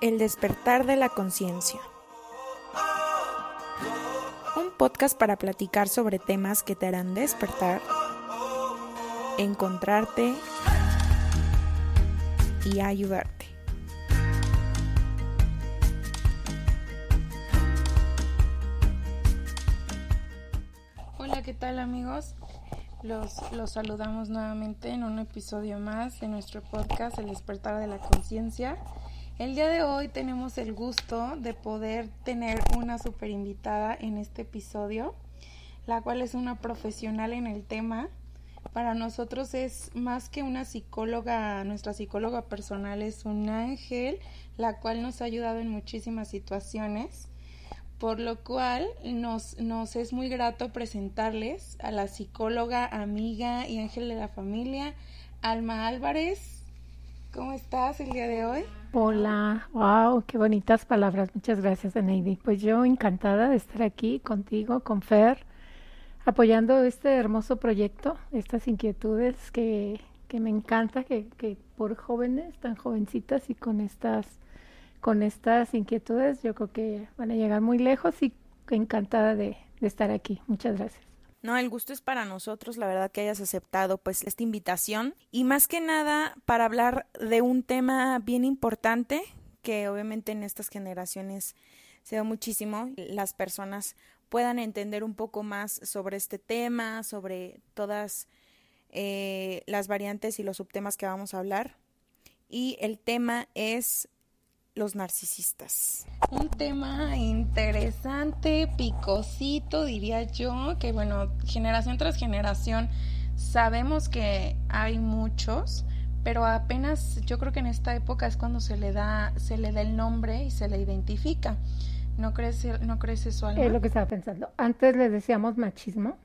El despertar de la conciencia. Un podcast para platicar sobre temas que te harán despertar, encontrarte y ayudarte. Hola, ¿qué tal amigos? Los, los saludamos nuevamente en un episodio más de nuestro podcast El despertar de la conciencia. El día de hoy tenemos el gusto de poder tener una super invitada en este episodio, la cual es una profesional en el tema. Para nosotros es más que una psicóloga, nuestra psicóloga personal es un ángel, la cual nos ha ayudado en muchísimas situaciones por lo cual nos, nos es muy grato presentarles a la psicóloga, amiga y ángel de la familia, Alma Álvarez. ¿Cómo estás el día de hoy? Hola, wow, qué bonitas palabras. Muchas gracias, Aneidi. Pues yo encantada de estar aquí contigo, con Fer, apoyando este hermoso proyecto, estas inquietudes que, que me encanta, que, que por jóvenes, tan jovencitas y con estas con estas inquietudes, yo creo que van a llegar muy lejos y encantada de, estar aquí. Muchas gracias. No, el gusto es para nosotros, la verdad que hayas aceptado pues esta invitación y más que nada para hablar de un tema bien importante que obviamente en estas generaciones se ve muchísimo, las personas puedan entender un poco más sobre este tema, sobre todas eh, las variantes y los subtemas que vamos a hablar. Y el tema es los narcisistas. Un tema interesante, picosito, diría yo, que bueno, generación tras generación sabemos que hay muchos, pero apenas yo creo que en esta época es cuando se le da se le da el nombre y se le identifica. ¿No crees, no crees eso, Alma? Es lo que estaba pensando. Antes le decíamos machismo,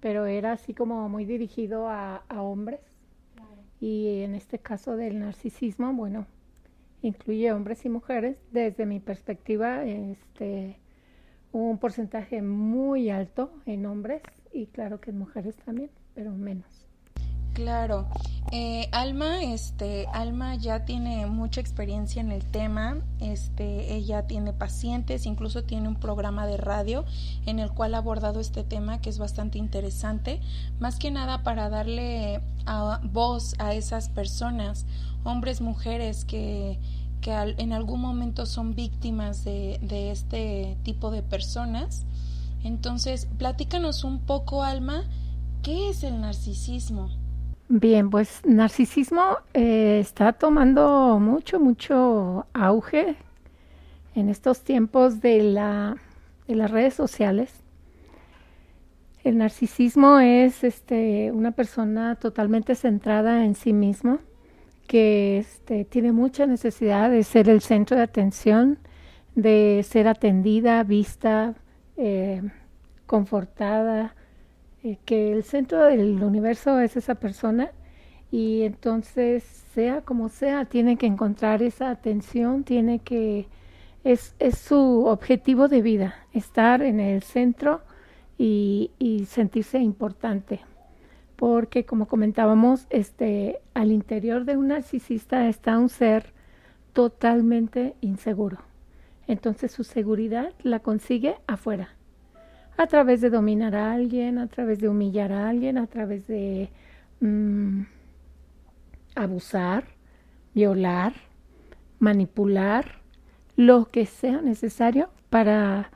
pero era así como muy dirigido a, a hombres. Y en este caso del narcisismo, bueno, incluye hombres y mujeres. Desde mi perspectiva, este, un porcentaje muy alto en hombres y claro que en mujeres también, pero menos. Claro. Eh, Alma, este, Alma ya tiene mucha experiencia en el tema, este, ella tiene pacientes, incluso tiene un programa de radio en el cual ha abordado este tema que es bastante interesante, más que nada para darle a, voz a esas personas, hombres, mujeres que, que en algún momento son víctimas de, de este tipo de personas. Entonces, platícanos un poco, Alma, ¿qué es el narcisismo? Bien, pues narcisismo eh, está tomando mucho, mucho auge en estos tiempos de, la, de las redes sociales. El narcisismo es este, una persona totalmente centrada en sí mismo, que este, tiene mucha necesidad de ser el centro de atención, de ser atendida, vista, eh, confortada, que el centro del universo es esa persona y entonces sea como sea, tiene que encontrar esa atención, tiene que, es, es su objetivo de vida, estar en el centro y, y sentirse importante. Porque como comentábamos, este, al interior de un narcisista está un ser totalmente inseguro. Entonces su seguridad la consigue afuera a través de dominar a alguien, a través de humillar a alguien, a través de mm, abusar, violar, manipular, lo que sea necesario para,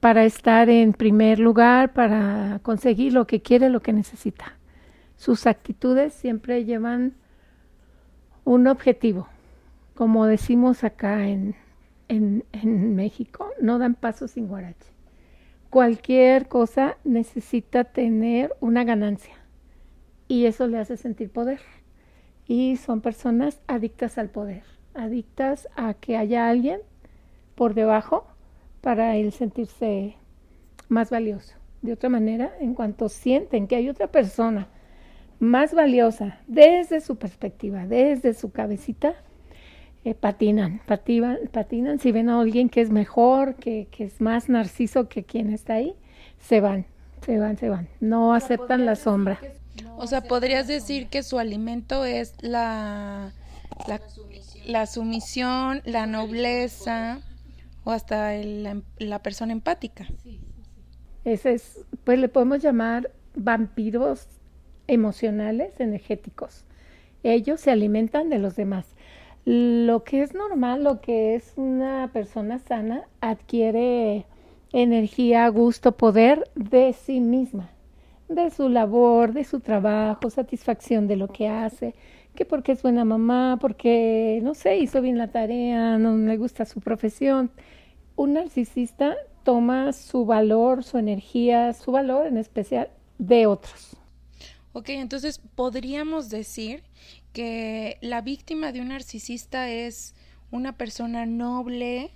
para estar en primer lugar, para conseguir lo que quiere, lo que necesita. Sus actitudes siempre llevan un objetivo. Como decimos acá en, en, en México, no dan paso sin guarache cualquier cosa necesita tener una ganancia y eso le hace sentir poder. Y son personas adictas al poder, adictas a que haya alguien por debajo para él sentirse más valioso. De otra manera, en cuanto sienten que hay otra persona más valiosa desde su perspectiva, desde su cabecita, eh, patinan, patinan, patinan. Si ven a alguien que es mejor, que, que, es más narciso que quien está ahí, se van, se van, se van. No aceptan la sombra. o sea, podrías decir que su alimento es la, la, la sumisión, la nobleza o hasta el, la persona empática. Ese es, pues le podemos llamar vampiros emocionales, energéticos. Ellos se alimentan de los demás. Lo que es normal, lo que es una persona sana, adquiere energía, gusto, poder de sí misma, de su labor, de su trabajo, satisfacción de lo que hace, que porque es buena mamá, porque, no sé, hizo bien la tarea, no le gusta su profesión. Un narcisista toma su valor, su energía, su valor en especial de otros. Ok, entonces podríamos decir que la víctima de un narcisista es una persona noble,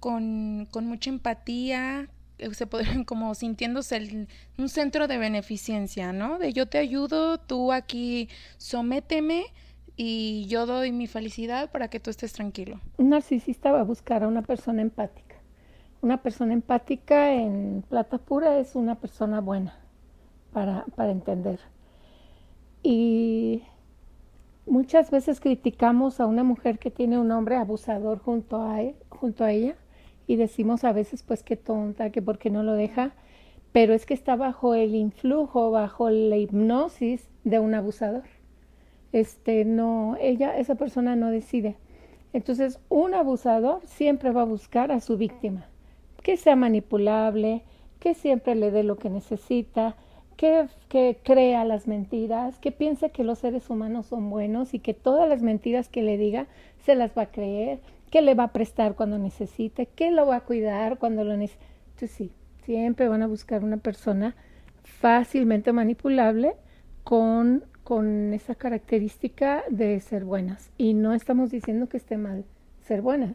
con, con mucha empatía, eh, se podrían como sintiéndose un centro de beneficencia, ¿no? De yo te ayudo, tú aquí sométeme y yo doy mi felicidad para que tú estés tranquilo. Un narcisista va a buscar a una persona empática. Una persona empática en plata pura es una persona buena para, para entender. Y muchas veces criticamos a una mujer que tiene un hombre abusador junto a, él, junto a ella y decimos a veces pues qué tonta, que por qué no lo deja, pero es que está bajo el influjo, bajo la hipnosis de un abusador. Este no, ella, esa persona no decide. Entonces, un abusador siempre va a buscar a su víctima, que sea manipulable, que siempre le dé lo que necesita, que, que, crea las mentiras, que piense que los seres humanos son buenos y que todas las mentiras que le diga se las va a creer, que le va a prestar cuando necesite, que lo va a cuidar cuando lo necesite. Entonces sí, siempre van a buscar una persona fácilmente manipulable con, con esa característica de ser buenas. Y no estamos diciendo que esté mal ser buenas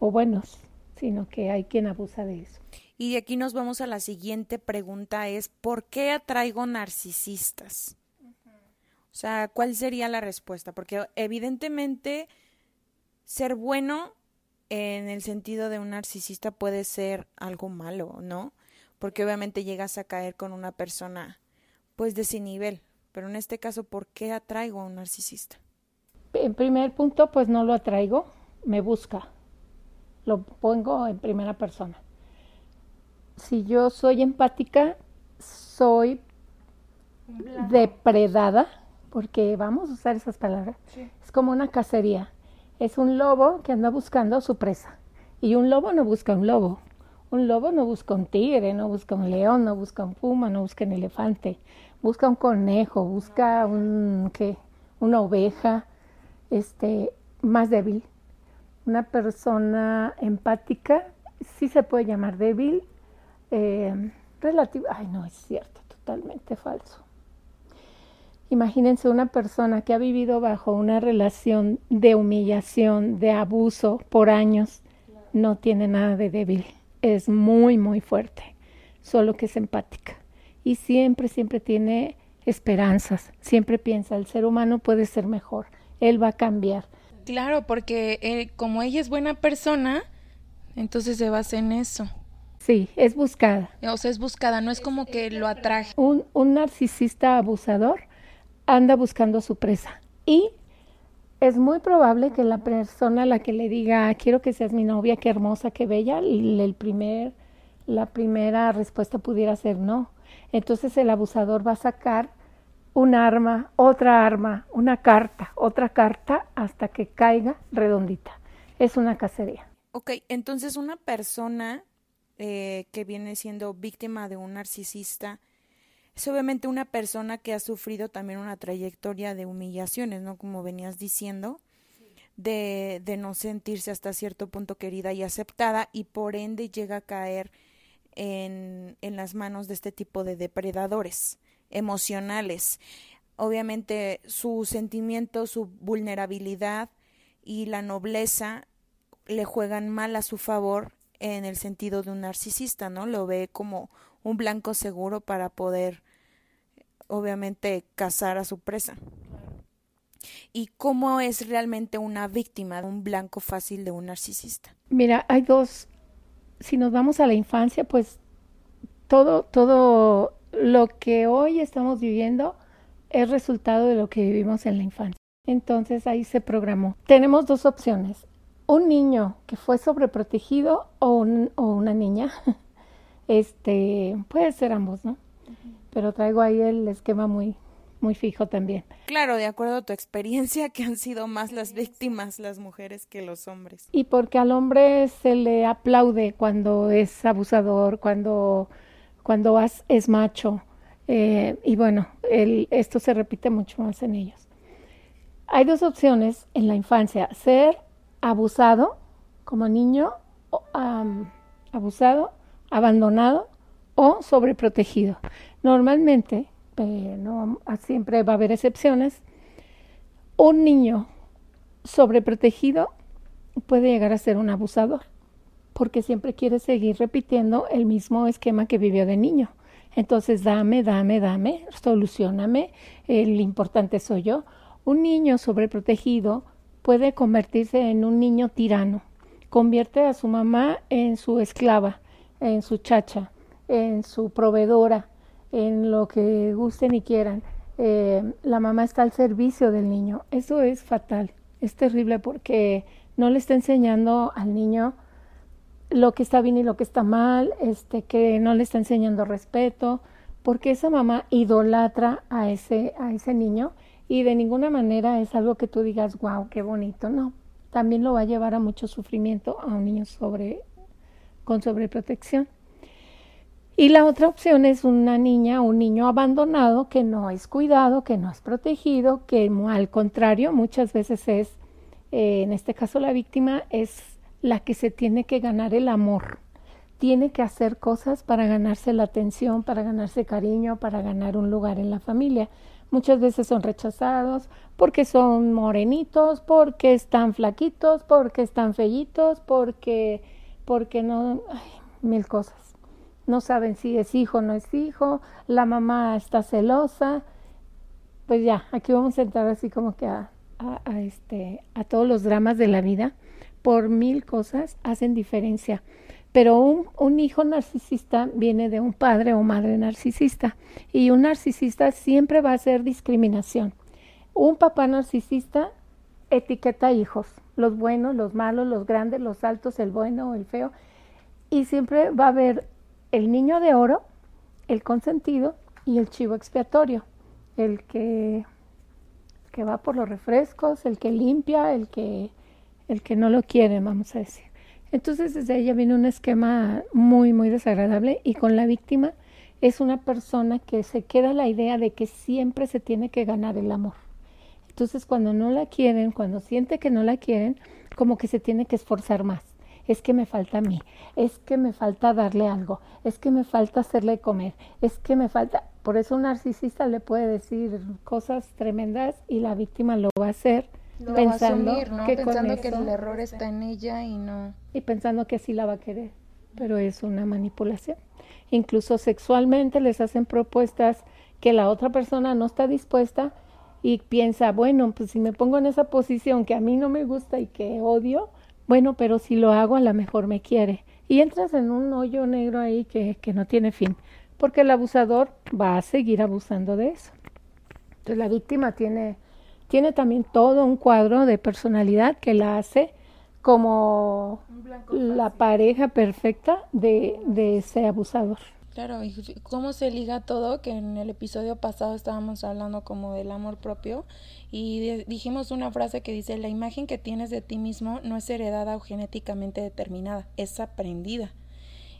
o buenos, sino que hay quien abusa de eso. Y de aquí nos vamos a la siguiente pregunta, es ¿por qué atraigo narcisistas? O sea, ¿cuál sería la respuesta? Porque evidentemente ser bueno en el sentido de un narcisista puede ser algo malo, ¿no? Porque obviamente llegas a caer con una persona pues de ese nivel. Pero en este caso, ¿por qué atraigo a un narcisista? En primer punto, pues no lo atraigo, me busca. Lo pongo en primera persona. Si yo soy empática, soy depredada, porque vamos a usar esas palabras. Es como una cacería es un lobo que anda buscando su presa. Y un lobo no busca un lobo. Un lobo no busca un tigre, no busca un león, no busca un puma, no busca un elefante. Busca un conejo, busca un ¿qué? una oveja, este, más débil. Una persona empática sí se puede llamar débil, eh. Ay, no, es cierto, totalmente falso. Imagínense una persona que ha vivido bajo una relación de humillación, de abuso por años, no tiene nada de débil, es muy, muy fuerte, solo que es empática y siempre, siempre tiene esperanzas, siempre piensa, el ser humano puede ser mejor, él va a cambiar. Claro, porque eh, como ella es buena persona, entonces se basa en eso. Sí, es buscada. O sea, es buscada, no es como que lo atraje. Un, un narcisista abusador anda buscando su presa. Y es muy probable que la persona a la que le diga, quiero que seas mi novia, qué hermosa, qué bella, el primer, la primera respuesta pudiera ser no. Entonces el abusador va a sacar un arma, otra arma, una carta, otra carta, hasta que caiga redondita. Es una cacería. Ok, entonces una persona eh, que viene siendo víctima de un narcisista, es obviamente una persona que ha sufrido también una trayectoria de humillaciones, ¿no? Como venías diciendo, de, de no sentirse hasta cierto punto querida y aceptada y por ende llega a caer en, en las manos de este tipo de depredadores emocionales. Obviamente su sentimiento, su vulnerabilidad y la nobleza le juegan mal a su favor en el sentido de un narcisista, ¿no? Lo ve como un blanco seguro para poder, obviamente, cazar a su presa. ¿Y cómo es realmente una víctima, un blanco fácil de un narcisista? Mira, hay dos. Si nos vamos a la infancia, pues todo, todo lo que hoy estamos viviendo es resultado de lo que vivimos en la infancia. Entonces ahí se programó. Tenemos dos opciones. Un niño que fue sobreprotegido o, o una niña. Este, puede ser ambos, ¿no? Pero traigo ahí el esquema muy, muy fijo también. Claro, de acuerdo a tu experiencia, que han sido más las víctimas las mujeres que los hombres. Y porque al hombre se le aplaude cuando es abusador, cuando, cuando es macho. Eh, y bueno, el, esto se repite mucho más en ellos. Hay dos opciones en la infancia, ser abusado como niño, abusado, abandonado o sobreprotegido. Normalmente, eh, no, siempre va a haber excepciones, un niño sobreprotegido puede llegar a ser un abusador porque siempre quiere seguir repitiendo el mismo esquema que vivió de niño. Entonces, dame, dame, dame, solucioname, el importante soy yo. Un niño sobreprotegido puede convertirse en un niño tirano, convierte a su mamá en su esclava, en su chacha, en su proveedora, en lo que gusten y quieran. Eh, la mamá está al servicio del niño. Eso es fatal, es terrible porque no le está enseñando al niño lo que está bien y lo que está mal, este, que no le está enseñando respeto, porque esa mamá idolatra a ese, a ese niño y de ninguna manera es algo que tú digas, wow, qué bonito, no. También lo va a llevar a mucho sufrimiento a un niño sobre, con sobreprotección. Y la otra opción es una niña o un niño abandonado que no es cuidado, que no es protegido, que al contrario muchas veces es, eh, en este caso la víctima es la que se tiene que ganar el amor, tiene que hacer cosas para ganarse la atención, para ganarse cariño, para ganar un lugar en la familia. Muchas veces son rechazados porque son morenitos, porque están flaquitos, porque están fellitos, porque, porque no, mil cosas. No saben si es hijo o no es hijo, la mamá está celosa. Pues ya, aquí vamos a entrar así como que a, a, este, a todos los dramas de la vida. Por mil cosas hacen diferencia pero un, un, hijo narcisista viene de un padre o madre narcisista y un narcisista siempre va a ser discriminación. Un papá narcisista etiqueta hijos, los buenos, los malos, los grandes, los altos, el bueno el feo, y siempre va a haber el niño de oro, el consentido y el chivo expiatorio, el que, que va por los refrescos, el que limpia, el que, el que no lo quiere, vamos a decir. Entonces desde ella viene un esquema muy, muy desagradable y con la víctima es una persona que se queda la idea de que siempre se tiene que ganar el amor. Entonces cuando no la quieren, cuando siente que no la quieren, como que se tiene que esforzar más. Es que me falta a mí, es que me falta darle algo, es que me falta hacerle comer, es que me falta... Por eso un narcisista le puede decir cosas tremendas y la víctima lo va a hacer pensando que pensando que el error está en ella y no y pensando que así la va a querer, pero es una manipulación. Incluso sexualmente les hacen propuestas que la otra persona no está dispuesta y piensa, bueno, pues si me pongo en esa posición que a mí no me gusta y que odio, bueno, pero si lo hago a lo mejor me quiere. Y entras en un hoyo negro ahí que, que no tiene fin, porque el abusador va a seguir abusando de eso. Entonces la víctima tiene tiene también todo un cuadro de personalidad que la hace como la pareja perfecta de, de ese abusador. Claro, y cómo se liga todo, que en el episodio pasado estábamos hablando como del amor propio y dijimos una frase que dice, la imagen que tienes de ti mismo no es heredada o genéticamente determinada, es aprendida.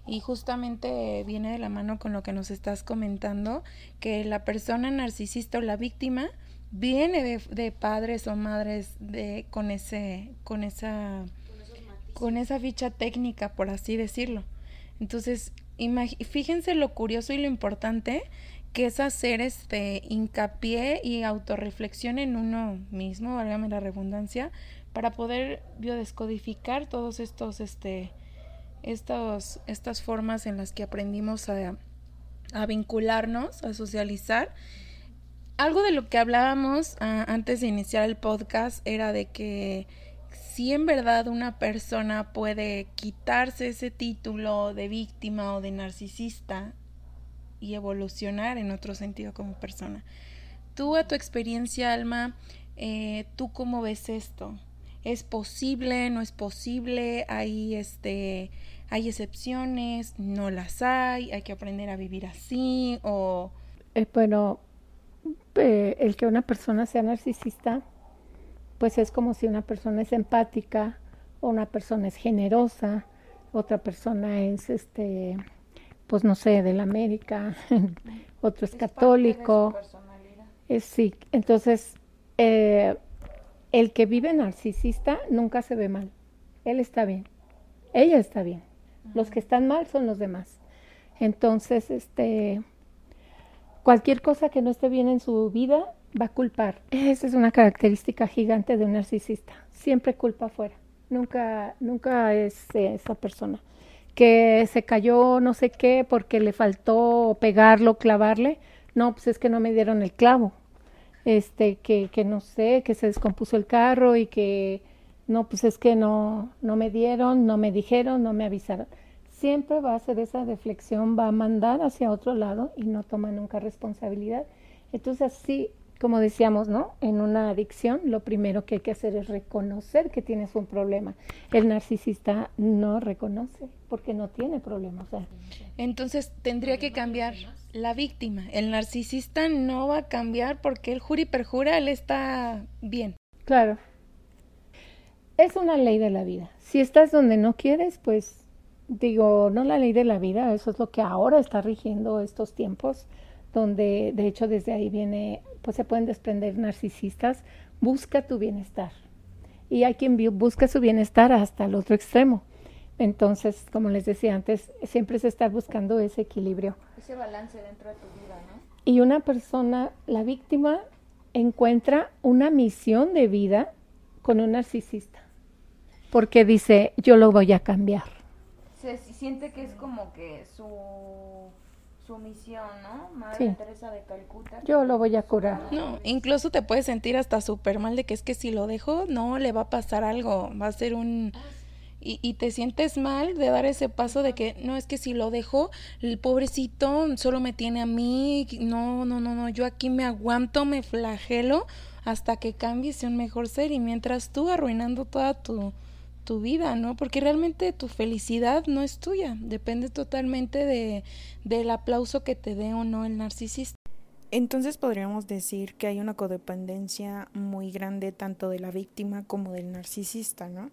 Y justamente viene de la mano con lo que nos estás comentando, que la persona narcisista o la víctima viene de, padres o madres de con ese con esa con esa ficha técnica por así decirlo. Entonces fíjense lo curioso y lo importante que es hacer este hincapié y autorreflexión en uno mismo válgame la redundancia para poder biodescodificar todos estos este estos estas formas en las que aprendimos a, a vincularnos a socializar algo de lo que hablábamos ah, antes de iniciar el podcast era de que si en verdad una persona puede quitarse ese título de víctima o de narcisista y evolucionar en otro sentido como persona. Tú a tu experiencia, Alma, eh, ¿tú cómo ves esto? ¿Es posible? ¿No es posible? ¿Hay, este, ¿Hay excepciones? ¿No las hay? ¿Hay que aprender a vivir así? O... Eh, bueno, eh, el que una persona sea narcisista, pues es como si una persona es empática, o una persona es generosa, otra persona es, este, pues no sé, de la América, otro es, católico. Es, sí, entonces eh, el que vive narcisista nunca se ve mal. Él está bien. Ella está bien. Los que están mal son los demás. Entonces, este, cualquier cosa que no esté bien en su vida va a culpar. Esa es una característica gigante de un narcisista. Siempre culpa afuera. Nunca, nunca es esa persona que se cayó no sé qué porque le faltó pegarlo, clavarle. No, pues es que no me dieron el clavo este, que, que no sé, que se descompuso el carro y que no, pues es que no, no me dieron, no me dijeron, no me avisaron. Siempre va a hacer esa reflexión, va a mandar hacia otro lado y no toma nunca responsabilidad. Entonces, así como decíamos, ¿no? En una adicción, lo primero que hay que hacer es reconocer que tienes un problema. El narcisista no reconoce porque no tiene problema. Entonces, tendría que cambiar la víctima. El narcisista no va a cambiar porque el jura y perjura, él está bien. Claro. Es una ley de la vida. Si estás donde no quieres, pues digo, no la ley de la vida, eso es lo que ahora está rigiendo estos tiempos, donde de hecho desde ahí viene, pues se pueden desprender narcisistas, busca tu bienestar. Y hay quien busca su bienestar hasta el otro extremo. Entonces, como les decía antes, siempre se está buscando ese equilibrio. Ese balance dentro de tu vida, ¿no? Y una persona, la víctima, encuentra una misión de vida con un narcisista. Porque dice, yo lo voy a cambiar. Se siente que es como que su, su misión, ¿no? Madre Teresa de Calcuta. Yo lo voy a curar. No, incluso te puedes sentir hasta súper mal de que es que si lo dejo, no, le va a pasar algo. Va a ser un... Ah, y, y, te sientes mal de dar ese paso de que no es que si lo dejo el pobrecito solo me tiene a mí no no no no yo aquí me aguanto me flagelo hasta que cambies un mejor ser y mientras tú arruinando toda tu tu vida no porque realmente tu felicidad no es tuya depende totalmente de del aplauso que te dé o no el narcisista entonces podríamos decir que hay una codependencia muy grande tanto de la víctima como del narcisista, ¿no?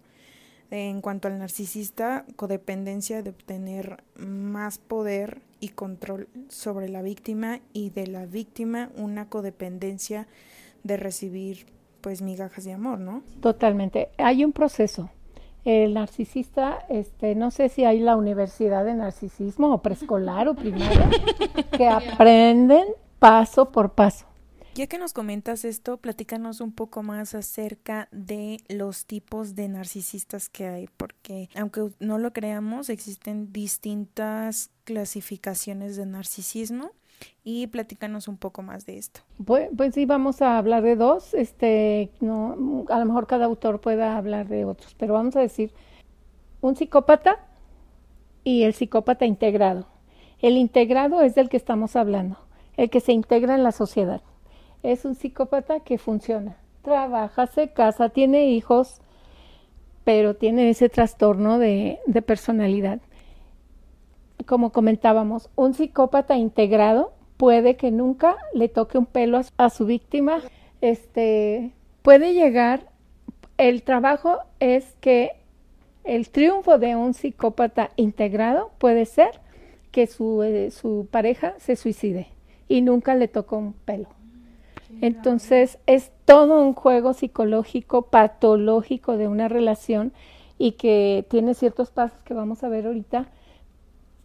En cuanto al narcisista, codependencia de obtener más poder y control sobre la víctima y de la víctima una codependencia de recibir pues migajas de amor, ¿no? Totalmente. Hay un proceso. El narcisista, este, no sé si hay la universidad de narcisismo o preescolar o primaria, que aprenden paso por paso. Ya que nos comentas esto, platícanos un poco más acerca de los tipos de narcisistas que hay, porque aunque no lo creamos, existen distintas clasificaciones de narcisismo y platícanos un poco más de esto. Pues, sí, vamos a hablar de dos, este, no, a lo mejor cada autor pueda hablar de otros, pero vamos a decir un psicópata y el psicópata integrado. El integrado es del que estamos hablando, el que se integra en la sociedad es un psicópata que funciona. Trabaja, se casa, tiene hijos, pero tiene ese trastorno de personalidad. Como comentábamos, un psicópata integrado puede que nunca le toque un pelo a, su víctima. Este puede llegar. El trabajo es que el triunfo de un psicópata integrado puede ser que su, eh, su pareja se suicide y nunca le tocó un pelo. Entonces es todo un juego psicológico, patológico de una relación y que tiene ciertos pasos que vamos a ver ahorita.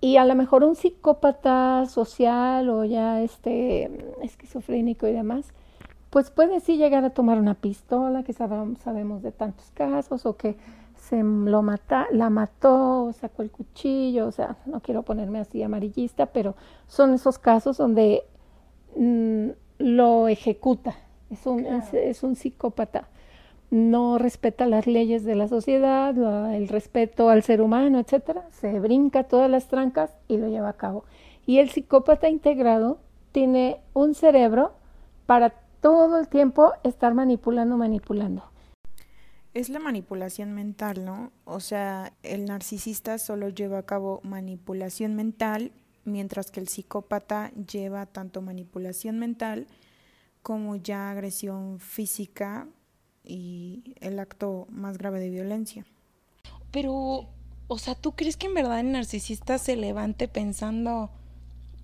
Y a lo mejor un psicópata social o ya este esquizofrénico y demás, pues puede sí llegar a tomar una pistola, que sabemos, sabemos de tantos casos, o que se lo mata, la mató, sacó el cuchillo, o sea, no quiero ponerme así amarillista, pero son esos casos donde mm, lo ejecuta. Es un, es, un psicópata. No respeta las leyes de la sociedad, el respeto al ser humano, etcétera. Se brinca todas las trancas y lo lleva a cabo. Y el psicópata integrado tiene un cerebro para todo el tiempo estar manipulando, manipulando. Es la manipulación mental, ¿no? O sea, el narcisista solo lleva a cabo manipulación mental, mientras que el psicópata lleva tanto manipulación mental como ya agresión física y el acto más grave de violencia. Pero, o sea, ¿tú crees que en verdad el narcisista se levante pensando,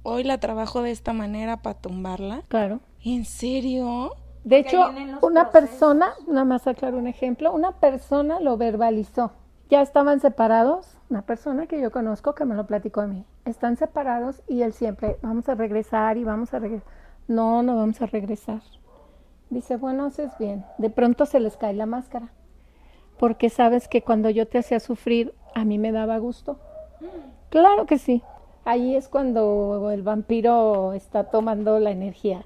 hoy la trabajo de esta manera para tumbarla? Claro. ¿En serio? De hecho, una persona, nada más aclaro un ejemplo, una persona lo verbalizó. Ya estaban separados, una persona que yo conozco que me lo platicó a mí. Están separados y él siempre, vamos a regresar y vamos a regresar. No, no vamos a regresar. Dice, bueno, haces bien. De pronto se les cae la máscara. Porque sabes que cuando yo te hacía sufrir, a mí me daba gusto. Claro que sí. Ahí es cuando el vampiro está tomando la energía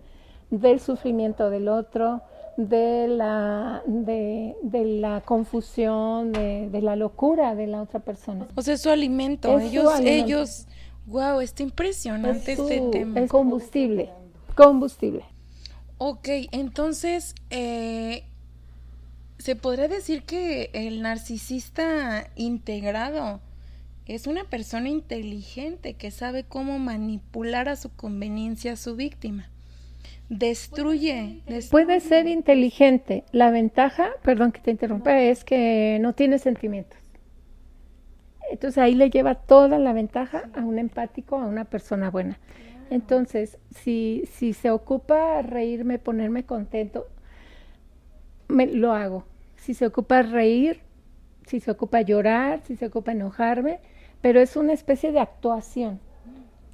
del sufrimiento del otro, de la, de, la confusión, de, la locura de la otra persona. O sea, es su alimento. ellos, ellos, wow, está impresionante este tema. Es combustible, combustible. Ok, entonces, eh, se podría decir que el narcisista integrado es una persona inteligente que sabe cómo manipular a su conveniencia a su víctima destruye, Puede ser inteligente. La ventaja, perdón que te interrumpa, es que no tiene sentimientos. Entonces ahí le lleva toda la ventaja a un empático, a una persona buena. Entonces, si, si se ocupa reírme, ponerme contento, me, lo hago. Si se ocupa reír, si se ocupa llorar, si se ocupa enojarme, pero es una especie de actuación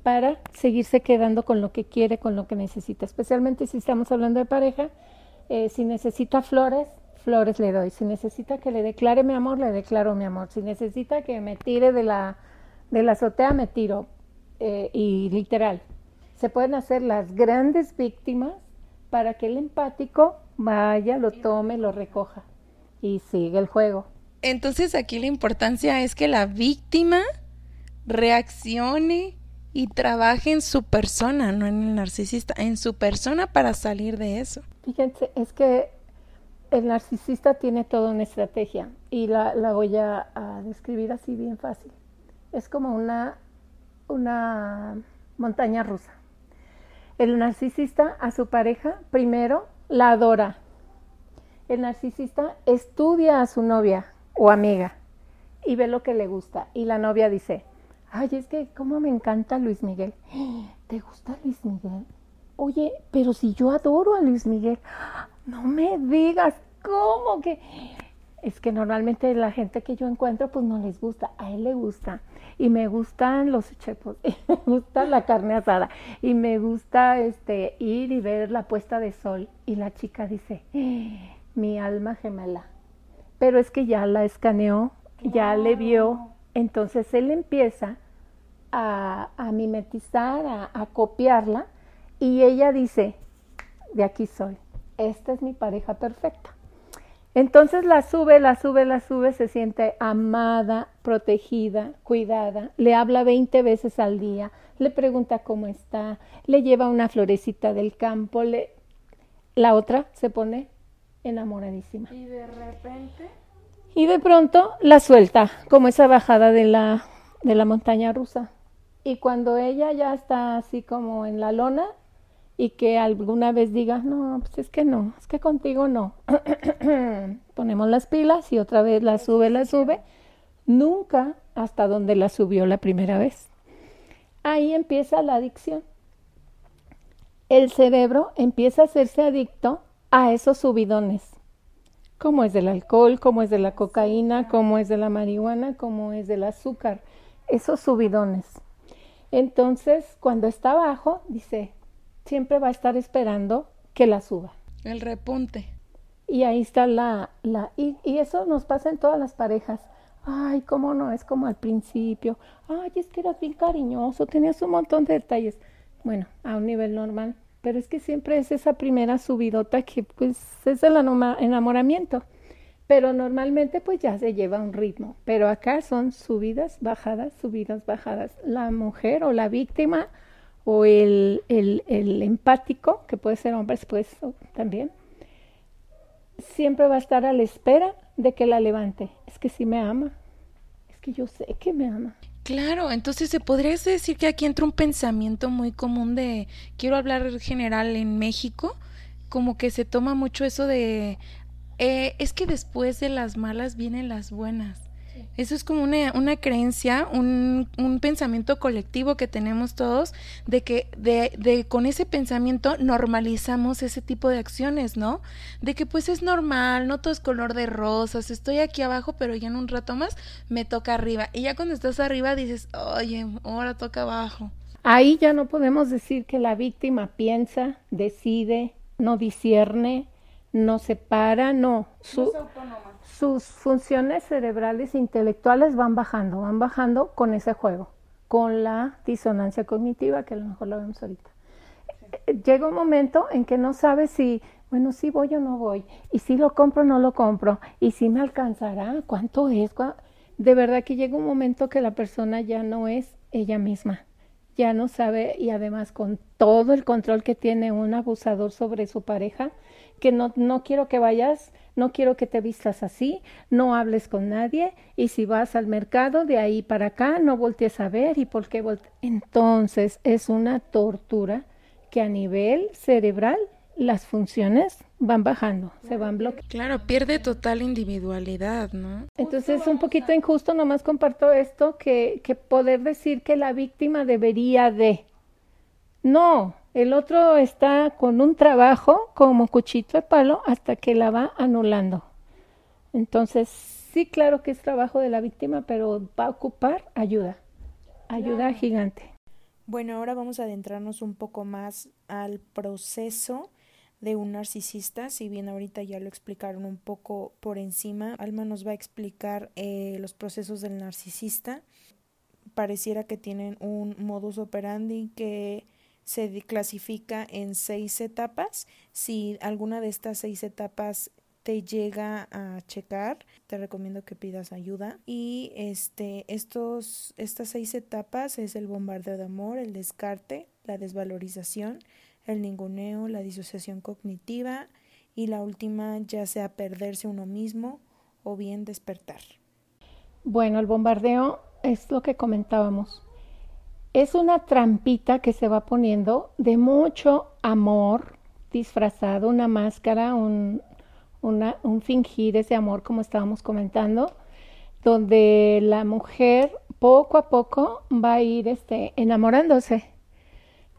para seguirse quedando con lo que quiere, con lo que necesita. Especialmente si estamos hablando de pareja, eh, si necesita flores, flores le doy. Si necesita que le declare mi amor, le declaro mi amor. Si necesita que me tire de la, de la azotea, me tiro. Eh, y literal, se pueden hacer las grandes víctimas para que el empático vaya, lo tome, lo recoja y sigue el juego. Entonces aquí la importancia es que la víctima reaccione y trabaje en su persona, no en el narcisista, en su persona para salir de eso. Fíjense, es que el narcisista tiene toda una estrategia y la, la voy a, describir así bien fácil. Es como una, una montaña rusa. El narcisista a su pareja primero la adora. El narcisista estudia a su novia o amiga y ve lo que le gusta y la novia dice, Ay, es que cómo me encanta Luis Miguel. ¿Te gusta Luis Miguel? Oye, pero si yo adoro a Luis Miguel, no me digas, ¿cómo que? Es que normalmente la gente que yo encuentro pues no les gusta, a él le gusta. Y me gustan los chepos, y me gusta la carne asada, y me gusta este ir y ver la puesta de sol. Y la chica dice, mi alma gemela. Pero es que ya la escaneó, ya le vio entonces él empieza a, mimetizar, a, copiarla, y ella dice, de aquí soy, esta es mi pareja perfecta. Entonces la sube, la sube, la sube, se siente amada, protegida, cuidada, le habla 20 veces al día, le pregunta cómo está, le lleva una florecita del campo, le... la otra se pone enamoradísima. Y de repente y de pronto la suelta, como esa bajada de la, de la montaña rusa. Y cuando ella ya está así como en la lona y que alguna vez diga, no, pues es que no, es que contigo no, ponemos las pilas y otra vez la sube, la sube, nunca hasta donde la subió la primera vez. Ahí empieza la adicción. El cerebro empieza a hacerse adicto a esos subidones como es del alcohol, como es de la cocaína, como es de la marihuana, como es del azúcar, esos subidones. Entonces, cuando está abajo, dice, siempre va a estar esperando que la suba. El repunte. Y ahí está la, la, y, y eso nos pasa en todas las parejas. Ay, cómo no, es como al principio. Ay, es que eras bien cariñoso, tenías un montón de detalles. Bueno, a un nivel normal, pero es que siempre es esa primera subidota que pues es el enamoramiento. Pero normalmente pues ya se lleva un ritmo. Pero acá son subidas, bajadas, subidas, bajadas. La mujer o la víctima o el, el, el empático, que puede ser hombre pues también, siempre va a estar a la espera de que la levante. Es que sí me ama, es que yo sé que me ama. Claro, entonces se podría decir que aquí entra un pensamiento muy común de, quiero hablar general en México, como que se toma mucho eso de, eh, es que después de las malas vienen las buenas. Eso es como una, una creencia, un, un, pensamiento colectivo que tenemos todos de que de, de, con ese pensamiento normalizamos ese tipo de acciones, ¿no? De que pues es normal, no todo es color de rosas, estoy aquí abajo, pero ya en un rato más me toca arriba. Y ya cuando estás arriba dices, oye, ahora toca abajo. Ahí ya no podemos decir que la víctima piensa, decide, no discierne, no separa, no. Su, sus funciones cerebrales e intelectuales van bajando, van bajando con ese juego, con la disonancia cognitiva, que a lo mejor lo vemos ahorita. Llega un momento en que no sabe si, bueno, si voy o no voy, y si lo compro o no lo compro, y si me alcanzará, cuánto es. De verdad que llega un momento que la persona ya no es ella misma ya no sabe y además con todo el control que tiene un abusador sobre su pareja, que no, no quiero que vayas, no quiero que te vistas así, no hables con nadie y si vas al mercado de ahí para acá no voltees a ver y por qué Entonces es una tortura que a nivel cerebral las funciones van bajando, se van bloqueando. Claro, pierde total individualidad, ¿no? Entonces es un poquito injusto, nomás comparto esto, que, que poder decir que la víctima debería de. No, el otro está con un trabajo como cuchito de palo hasta que la va anulando. Entonces, sí, claro que es trabajo de la víctima, pero va a ocupar ayuda, ayuda gigante. Bueno, ahora vamos a adentrarnos un poco más al proceso de un narcisista, si bien ahorita ya lo explicaron un poco por encima, Alma nos va a explicar eh, los procesos del narcisista. Pareciera que tienen un modus operandi que se clasifica en seis etapas. Si alguna de estas seis etapas te llega a checar, te recomiendo que pidas ayuda. Y este, estos, estas seis etapas es el bombardeo de amor, el descarte, la desvalorización, el ninguneo, la disociación cognitiva y la última ya sea perderse uno mismo o bien despertar. Bueno, el bombardeo es lo que comentábamos. Es una trampita que se va poniendo de mucho amor disfrazado, una máscara, un, un fingir ese amor como estábamos comentando, donde la mujer poco a poco va a ir este, enamorándose.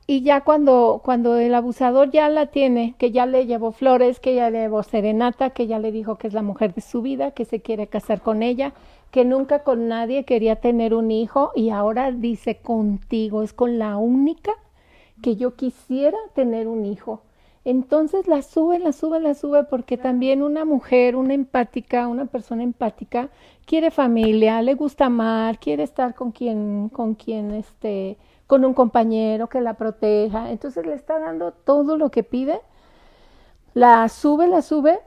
Y ya cuando, cuando el abusador ya la tiene, que ya le llevó flores, que ya le llevó serenata, que ya le dijo que es la mujer de su vida, que se quiere casar con ella, que nunca con nadie quería tener un hijo y ahora dice contigo, es con la única que yo quisiera tener un hijo. Entonces la sube, la sube, la sube, porque también una mujer, una empática, una persona empática, quiere familia, le gusta amar, quiere estar con quien, con quien este, con un compañero que la proteja. Entonces le está dando todo lo que pide. La sube, la sube.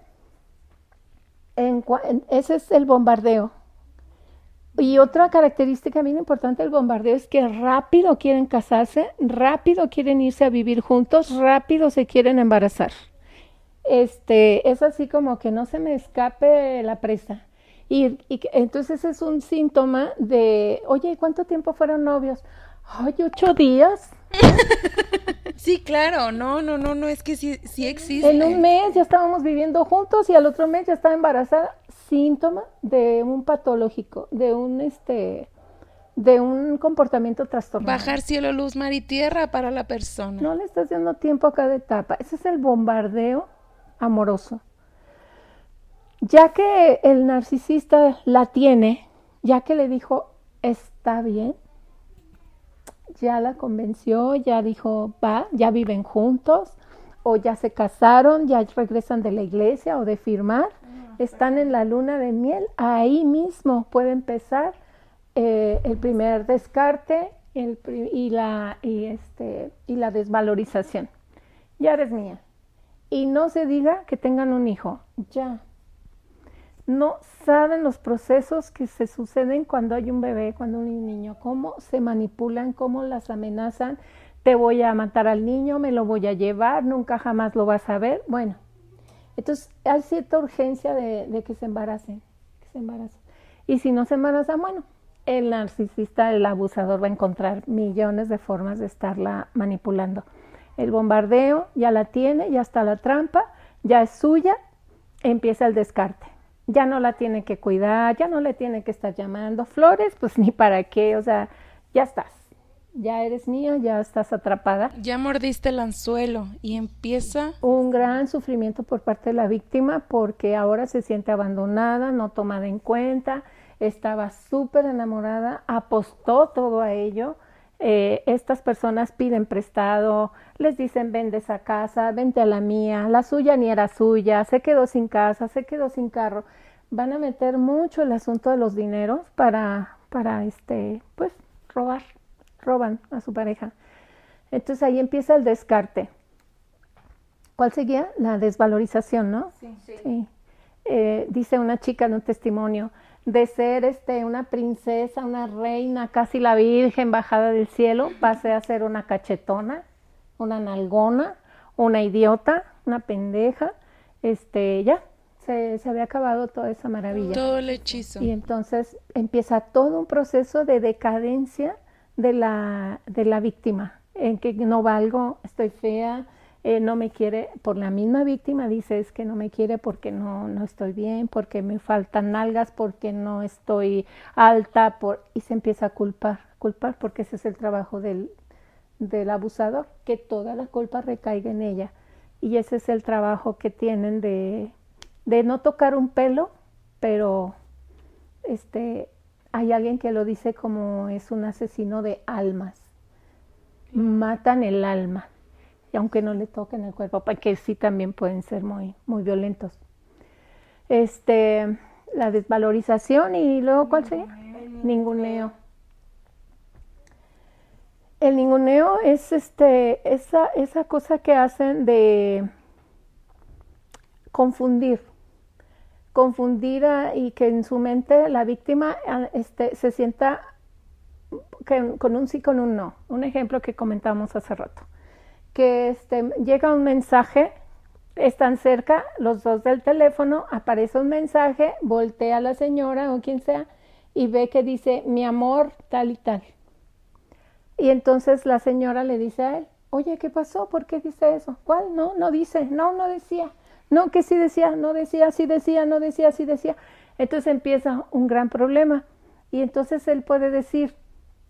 En, ese es el bombardeo. Y otra característica bien importante del bombardeo es que rápido quieren casarse, rápido quieren irse a vivir juntos, rápido se quieren embarazar. Este, es así como que no se me escape la presa. Y, y entonces es un síntoma de, oye, ¿cuánto tiempo fueron novios? Ay, ocho días. sí, claro, no, no, no, no, es que sí, sí existe. En un mes ya estábamos viviendo juntos y al otro mes ya estaba embarazada. Síntoma de un patológico, de un este, de un comportamiento trastornado. Bajar cielo, luz, mar y tierra para la persona. No le estás dando tiempo a cada etapa. Ese es el bombardeo amoroso. Ya que el narcisista la tiene, ya que le dijo, está bien, ya la convenció, ya dijo, va, ya viven juntos, o ya se casaron, ya regresan de la iglesia o de firmar, están en la luna de miel, ahí mismo puede empezar eh, el primer descarte y, la, y, este, y la desvalorización. Ya eres mía. Y no se diga que tengan un hijo, ya, no saben los procesos que se suceden cuando hay un bebé, cuando hay un niño, cómo se manipulan, cómo las amenazan, te voy a matar al niño, me lo voy a llevar, nunca jamás lo vas a ver. Bueno, entonces hay cierta urgencia de, que se embaracen, que se embaracen. Y si no se embarazan, bueno, el narcisista, el abusador va a encontrar millones de formas de estarla manipulando. El bombardeo ya la tiene, ya está la trampa, ya es suya, empieza el descarte. Ya no la tiene que cuidar, ya no le tiene que estar llamando. Flores, pues ni para qué, o sea, ya estás. Ya eres mía, ya estás atrapada. Ya mordiste el anzuelo y empieza un gran sufrimiento por parte de la víctima porque ahora se siente abandonada, no tomada en cuenta, estaba súper enamorada, apostó todo a ello. Eh, estas personas piden prestado, les dicen vende esa casa, vente a la mía, la suya ni era suya, se quedó sin casa, se quedó sin carro. Van a meter mucho el asunto de los dineros para, para este, pues, robar, roban a su pareja. Entonces ahí empieza el descarte. ¿Cuál seguía? La desvalorización, ¿no? Sí. sí. Eh, dice una chica en un testimonio, de ser este, una princesa, una reina, casi la virgen bajada del cielo, pasé a ser una cachetona, una nalgona, una idiota, una pendeja, este, ya, se, se, había acabado toda esa maravilla. Todo el hechizo. Y entonces empieza todo un proceso de decadencia de la, de la víctima, en que no valgo, estoy fea, eh, no me quiere, por la misma víctima dice es que no me quiere porque no, no estoy bien, porque me faltan nalgas, porque no estoy alta, por, y se empieza a culpar, culpar porque ese es el trabajo del, del abusador, que toda la culpa recaiga en ella. Y ese es el trabajo que tienen de, de no tocar un pelo, pero este, hay alguien que lo dice como es un asesino de almas. Matan el alma y aunque no le toquen el cuerpo, porque sí también pueden ser muy, muy violentos. Este, la desvalorización y luego, ¿cuál sería? Ninguneo. El ninguneo es este, esa, esa cosa que hacen de confundir, confundir y que en su mente la víctima este, se sienta con un sí, con un no. Un ejemplo que comentamos hace rato que este, llega un mensaje, están cerca los dos del teléfono, aparece un mensaje, voltea a la señora o quien sea y ve que dice mi amor tal y tal. Y entonces la señora le dice a él, oye, ¿qué pasó? ¿Por qué dice eso? ¿Cuál? No, no dice, no, no decía. No, que sí decía, no decía, sí decía, no decía, sí decía. Entonces empieza un gran problema. Y entonces él puede decir,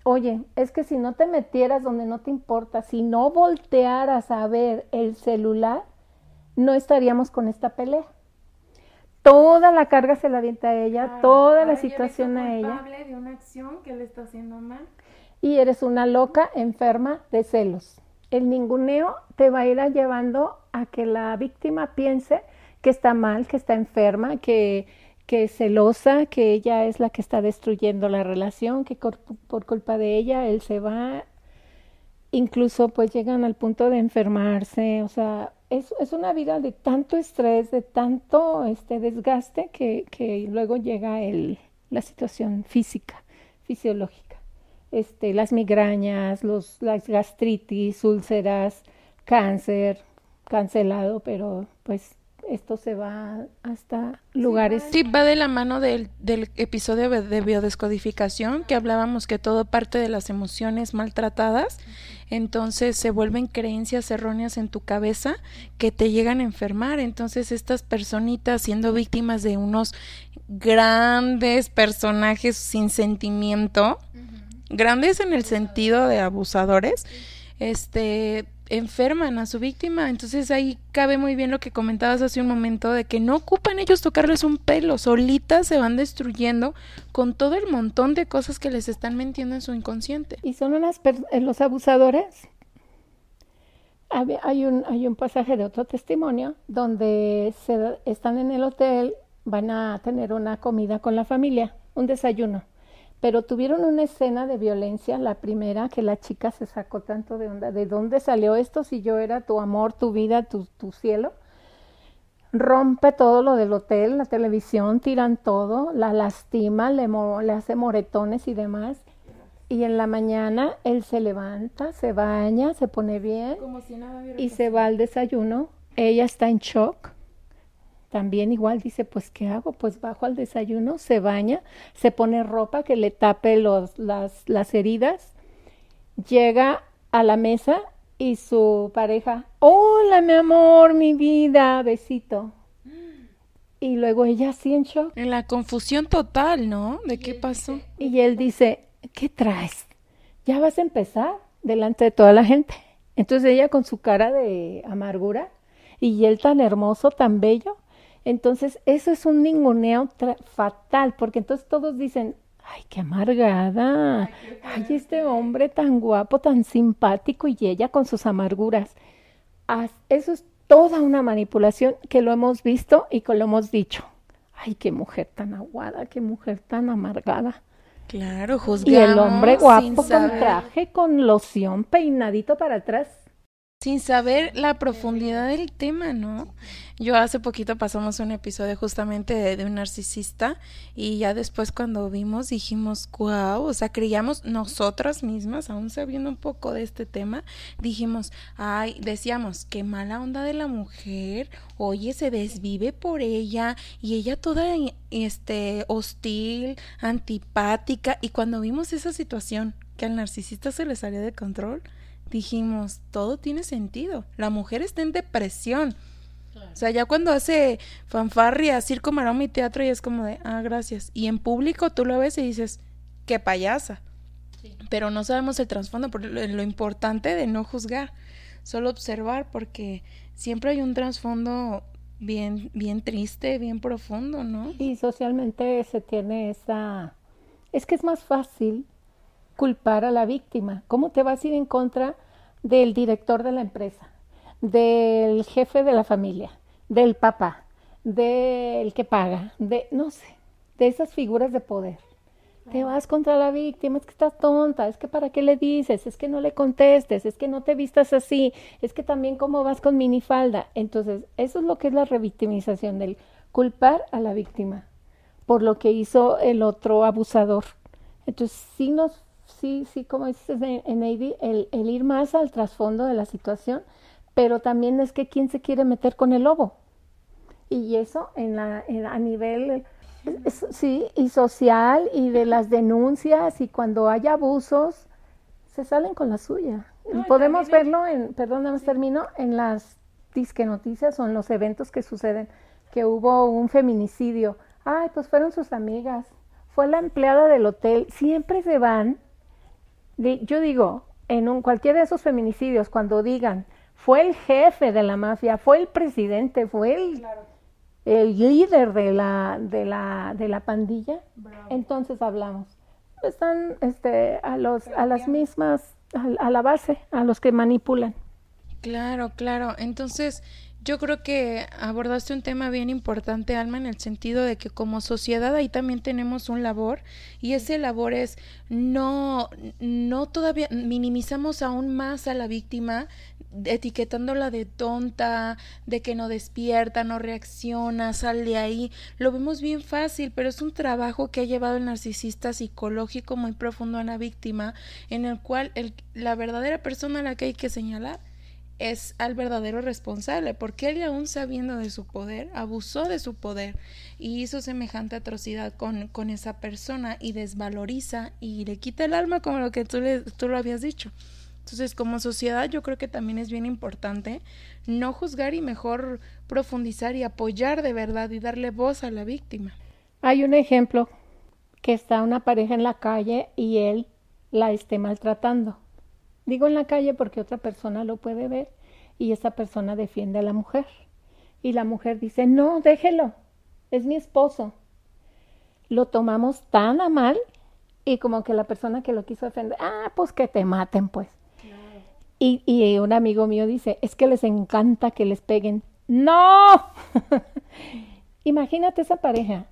Oye, es que si no te metieras donde no te importa, si no voltearas a ver el celular, no estaríamos con esta pelea. Toda la carga se la avienta a ella, toda la situación a ella. de una acción que le está haciendo mal. Y eres una loca enferma de celos. El ninguneo te va a ir llevando a que la víctima piense que está mal, que está enferma, que, que es celosa, que ella es la que está destruyendo la relación, que por, culpa de ella él se va, incluso pues llegan al punto de enfermarse, o sea, es, es una vida de tanto estrés, de tanto este desgaste que, que luego llega el, la situación física, fisiológica. Este, las migrañas, los, las gastritis, úlceras, cáncer, cancelado, pero pues esto se va hasta lugares. Sí, va de la mano del, del episodio de biodescodificación que hablábamos que todo parte de las emociones maltratadas, entonces se vuelven creencias erróneas en tu cabeza que te llegan a enfermar. Entonces estas personitas siendo víctimas de unos grandes personajes sin sentimiento, grandes en el sentido de abusadores, este enferman a su víctima. Entonces ahí cabe muy bien lo que comentabas hace un momento de que no ocupan ellos tocarles un pelo, solitas se van destruyendo con todo el montón de cosas que les están mintiendo en su inconsciente. Y son unas eh, los abusadores. Hay un, hay un pasaje de otro testimonio donde se, están en el hotel, van a tener una comida con la familia, un desayuno pero tuvieron una escena de violencia, la primera, que la chica se sacó tanto de onda, ¿de dónde salió esto si yo era tu amor, tu vida, tu, tu cielo? Rompe todo lo del hotel, la televisión, tiran todo, la lastima, le, le hace moretones y demás. y en la mañana él se levanta, se baña, se pone bien y se va al desayuno. Ella está en shock. También igual dice, pues ¿qué hago? Pues bajo al desayuno, se baña, se pone ropa que le tape los, las, las heridas, llega a la mesa y su pareja, hola mi amor, mi vida, besito. Y luego ella así en shock. En la confusión total, ¿no? ¿De qué pasó? Y él dice, ¿qué traes? ¿Ya vas a empezar delante de toda la gente? Entonces ella con su cara de amargura y él tan hermoso, tan bello. Entonces eso es un ninguneo fatal, porque entonces todos dicen, ay, qué amargada, ay, este hombre tan guapo, tan simpático y ella con sus amarguras. Eso es toda una manipulación que lo hemos visto y que lo hemos dicho. Ay, qué mujer tan aguada, qué mujer tan amargada. Claro, juzgamos. Y el hombre guapo con traje, con loción, peinadito para atrás. Sin saber la profundidad del tema, ¿no? Yo hace poquito pasamos un episodio justamente de, un narcisista y ya después cuando vimos dijimos, wow, o sea, creíamos nosotras mismas, aún sabiendo un poco de este tema, dijimos, ay, decíamos, qué mala onda de la mujer, oye, se desvive por ella y ella toda este hostil, antipática y cuando vimos esa situación que al narcisista se le salió de control, dijimos, todo tiene sentido. La mujer está en depresión. O sea, ya cuando hace fanfarria, circo, maroma y teatro, y es como de, ah, gracias. Y en público tú lo ves y dices, qué payasa. Pero no sabemos el trasfondo, por lo, importante de no juzgar, solo observar, porque siempre hay un trasfondo bien, bien triste, bien profundo, ¿no? Y socialmente se tiene esa... Es que es más fácil culpar a la víctima. ¿Cómo te vas a ir en contra del director de la empresa? del jefe de la familia, del papá, del que paga, de, no sé, de esas figuras de poder. Te vas contra la víctima, es que estás tonta, es que para qué le dices, es que no le contestes, es que no te vistas así, es que también cómo vas con minifalda. Entonces, eso es lo que es la revictimización, del culpar a la víctima por lo que hizo el otro abusador. Entonces, sí nos, sí, sí, como dices en, en el, el ir más al trasfondo de la situación pero también es que quién se quiere meter con el lobo. Y eso en la, a nivel, sí, y social y de las denuncias y cuando hay abusos, se salen con la suya. Podemos verlo en, perdón, más termino, en las disque noticias o en los eventos que suceden, que hubo un feminicidio. Ay, pues fueron sus amigas, fue la empleada del hotel, siempre se van. yo digo, en un, cualquiera de esos feminicidios, cuando digan, fue el jefe de la mafia, fue el presidente, fue el, el líder de la, de la, de la pandilla. Entonces hablamos. Están este, a, los, a las mismas, a, a la base, a los que manipulan. Claro, claro. Entonces, yo creo que abordaste un tema bien importante, Alma, en el sentido de que como sociedad ahí también tenemos un labor y ese labor es no, no todavía minimizamos aún más a la víctima etiquetándola de tonta, de que no despierta, no reacciona, sale ahí. Lo vemos bien fácil, pero es un trabajo que ha llevado el narcisista psicológico muy profundo a la víctima, en el cual el, la verdadera persona a la que hay que señalar es al verdadero responsable, porque él aún sabiendo de su poder, abusó de su poder y hizo semejante atrocidad con, con esa persona y desvaloriza y le quita el alma como lo que tú, le, tú lo habías dicho. Entonces, como sociedad, yo creo que también es bien importante no juzgar y mejor profundizar y apoyar de verdad y darle voz a la víctima. Hay un ejemplo que está una pareja en la calle y él la esté maltratando Digo en la calle porque otra persona lo puede ver y esa persona defiende a la mujer. Y la mujer dice, no, déjelo, es mi esposo. Lo tomamos tan a mal y como que la persona que lo quiso defender, ah, pues que te maten, pues. Y, y un amigo mío dice, es que les encanta que les peguen. No. Imagínate esa pareja.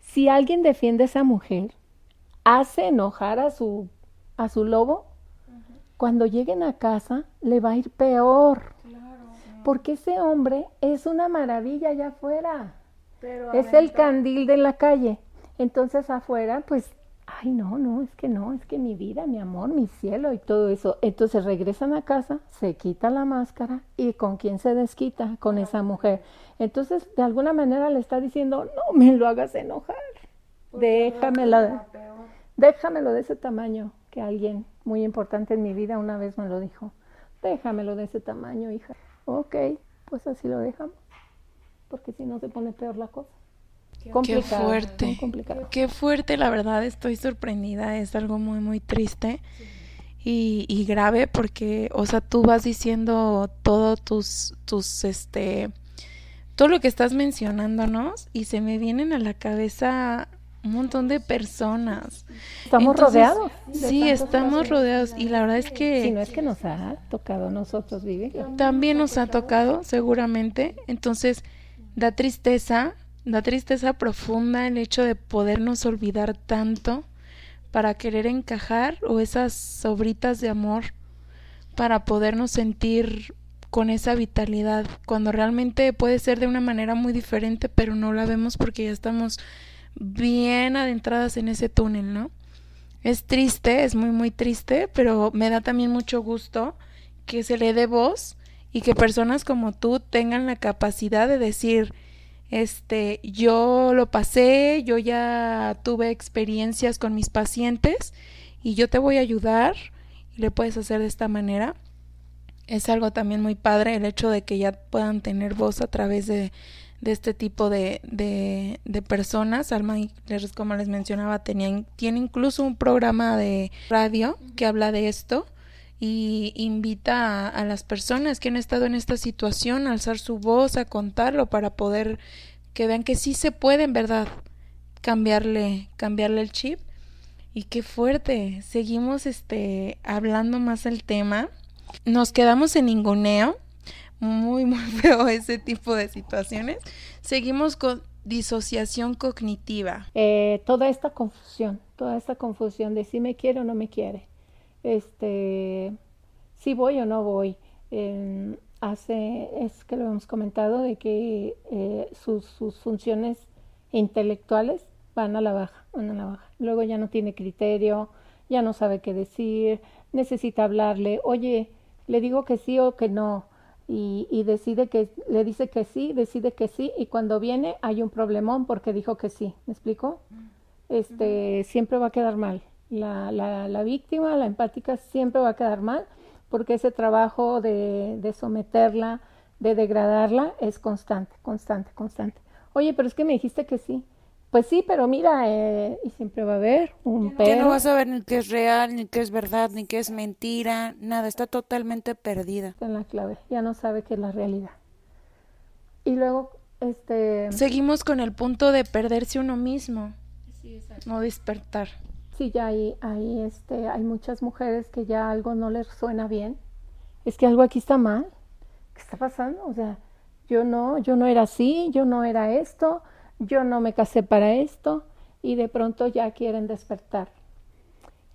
Si alguien defiende a esa mujer, hace enojar a su, a su lobo, cuando lleguen a casa le va a ir peor. Porque ese hombre es una maravilla allá afuera. es el candil de la calle. Entonces afuera, pues, ay, no, no, es que no, es que mi vida, mi amor, mi cielo y todo eso. Entonces regresan a casa, se quita la máscara y ¿con quién se desquita? Con esa mujer. Entonces, de alguna manera le está diciendo, no me lo hagas enojar, déjamelo, déjamelo de ese tamaño, que alguien muy importante en mi vida una vez me lo dijo, déjamelo de ese tamaño, hija. Ok, pues así lo dejamos, porque si no se pone peor la cosa. Qué fuerte. Qué fuerte, la verdad, estoy sorprendida, es algo muy, muy triste. Y, y, grave porque, o sea, tú vas diciendo todo tus, tus, este, todo lo que estás mencionándonos y se me vienen a la cabeza un montón de personas. Estamos rodeados. Sí, estamos rodeados y la verdad es que... Si no es que nos ha tocado a nosotros vivir. También nos ha tocado, seguramente. Entonces, da tristeza Da tristeza profunda el hecho de podernos olvidar tanto para querer encajar o esas sobritas de amor para podernos sentir con esa vitalidad cuando realmente puede ser de una manera muy diferente pero no la vemos porque ya estamos bien adentradas en ese túnel, ¿no? Es triste, es muy muy triste, pero me da también mucho gusto que se le dé voz y que personas como tú tengan la capacidad de decir este, yo lo pasé, yo ya tuve experiencias con mis pacientes y yo te voy a ayudar y le puedes hacer de esta manera. Es algo también muy padre el hecho de que ya puedan tener voz a través de, de este tipo de, de, de personas. Alma, como les mencionaba, tenía, tiene incluso un programa de radio que habla de esto y invita a, las personas que han estado en esta situación a alzar su voz, a contarlo para poder que vean que sí se puede en verdad cambiarle, cambiarle el chip. Y qué fuerte. Seguimos este hablando más del tema. Nos quedamos en ninguneo. Muy, muy feo ese tipo de situaciones. Seguimos con disociación cognitiva. Eh, toda esta confusión, toda esta confusión de si me quiere o no me quiere este, si voy o no voy. hace, es que lo hemos comentado, de que eh, sus, sus, funciones intelectuales van a la baja, van a la baja. Luego ya no tiene criterio, ya no sabe qué decir, necesita hablarle, oye, le digo que sí o que no, y, y decide que, le dice que sí, decide que sí, y cuando viene hay un problemón porque dijo que sí, ¿me explico? Este, siempre va a quedar mal la, la, la, víctima, la empática, siempre va a quedar mal porque ese trabajo de, de someterla, de degradarla, es constante, constante, constante. Oye, pero es que me dijiste que sí. Pues sí, pero mira, eh, y siempre va a haber un pero. Ya no vas a ver ni qué es real, ni qué es verdad, ni qué es mentira, nada, está totalmente perdida. Está en la clave, ya no sabe qué es la realidad. Y luego, este... Seguimos con el punto de perderse uno mismo, no despertar sí ya hay, hay, este, hay muchas mujeres que ya algo no les suena bien. Es que algo aquí está mal. ¿Qué está pasando? O sea, yo no, yo no era así, yo no era esto, yo no me casé para esto y de pronto ya quieren despertar.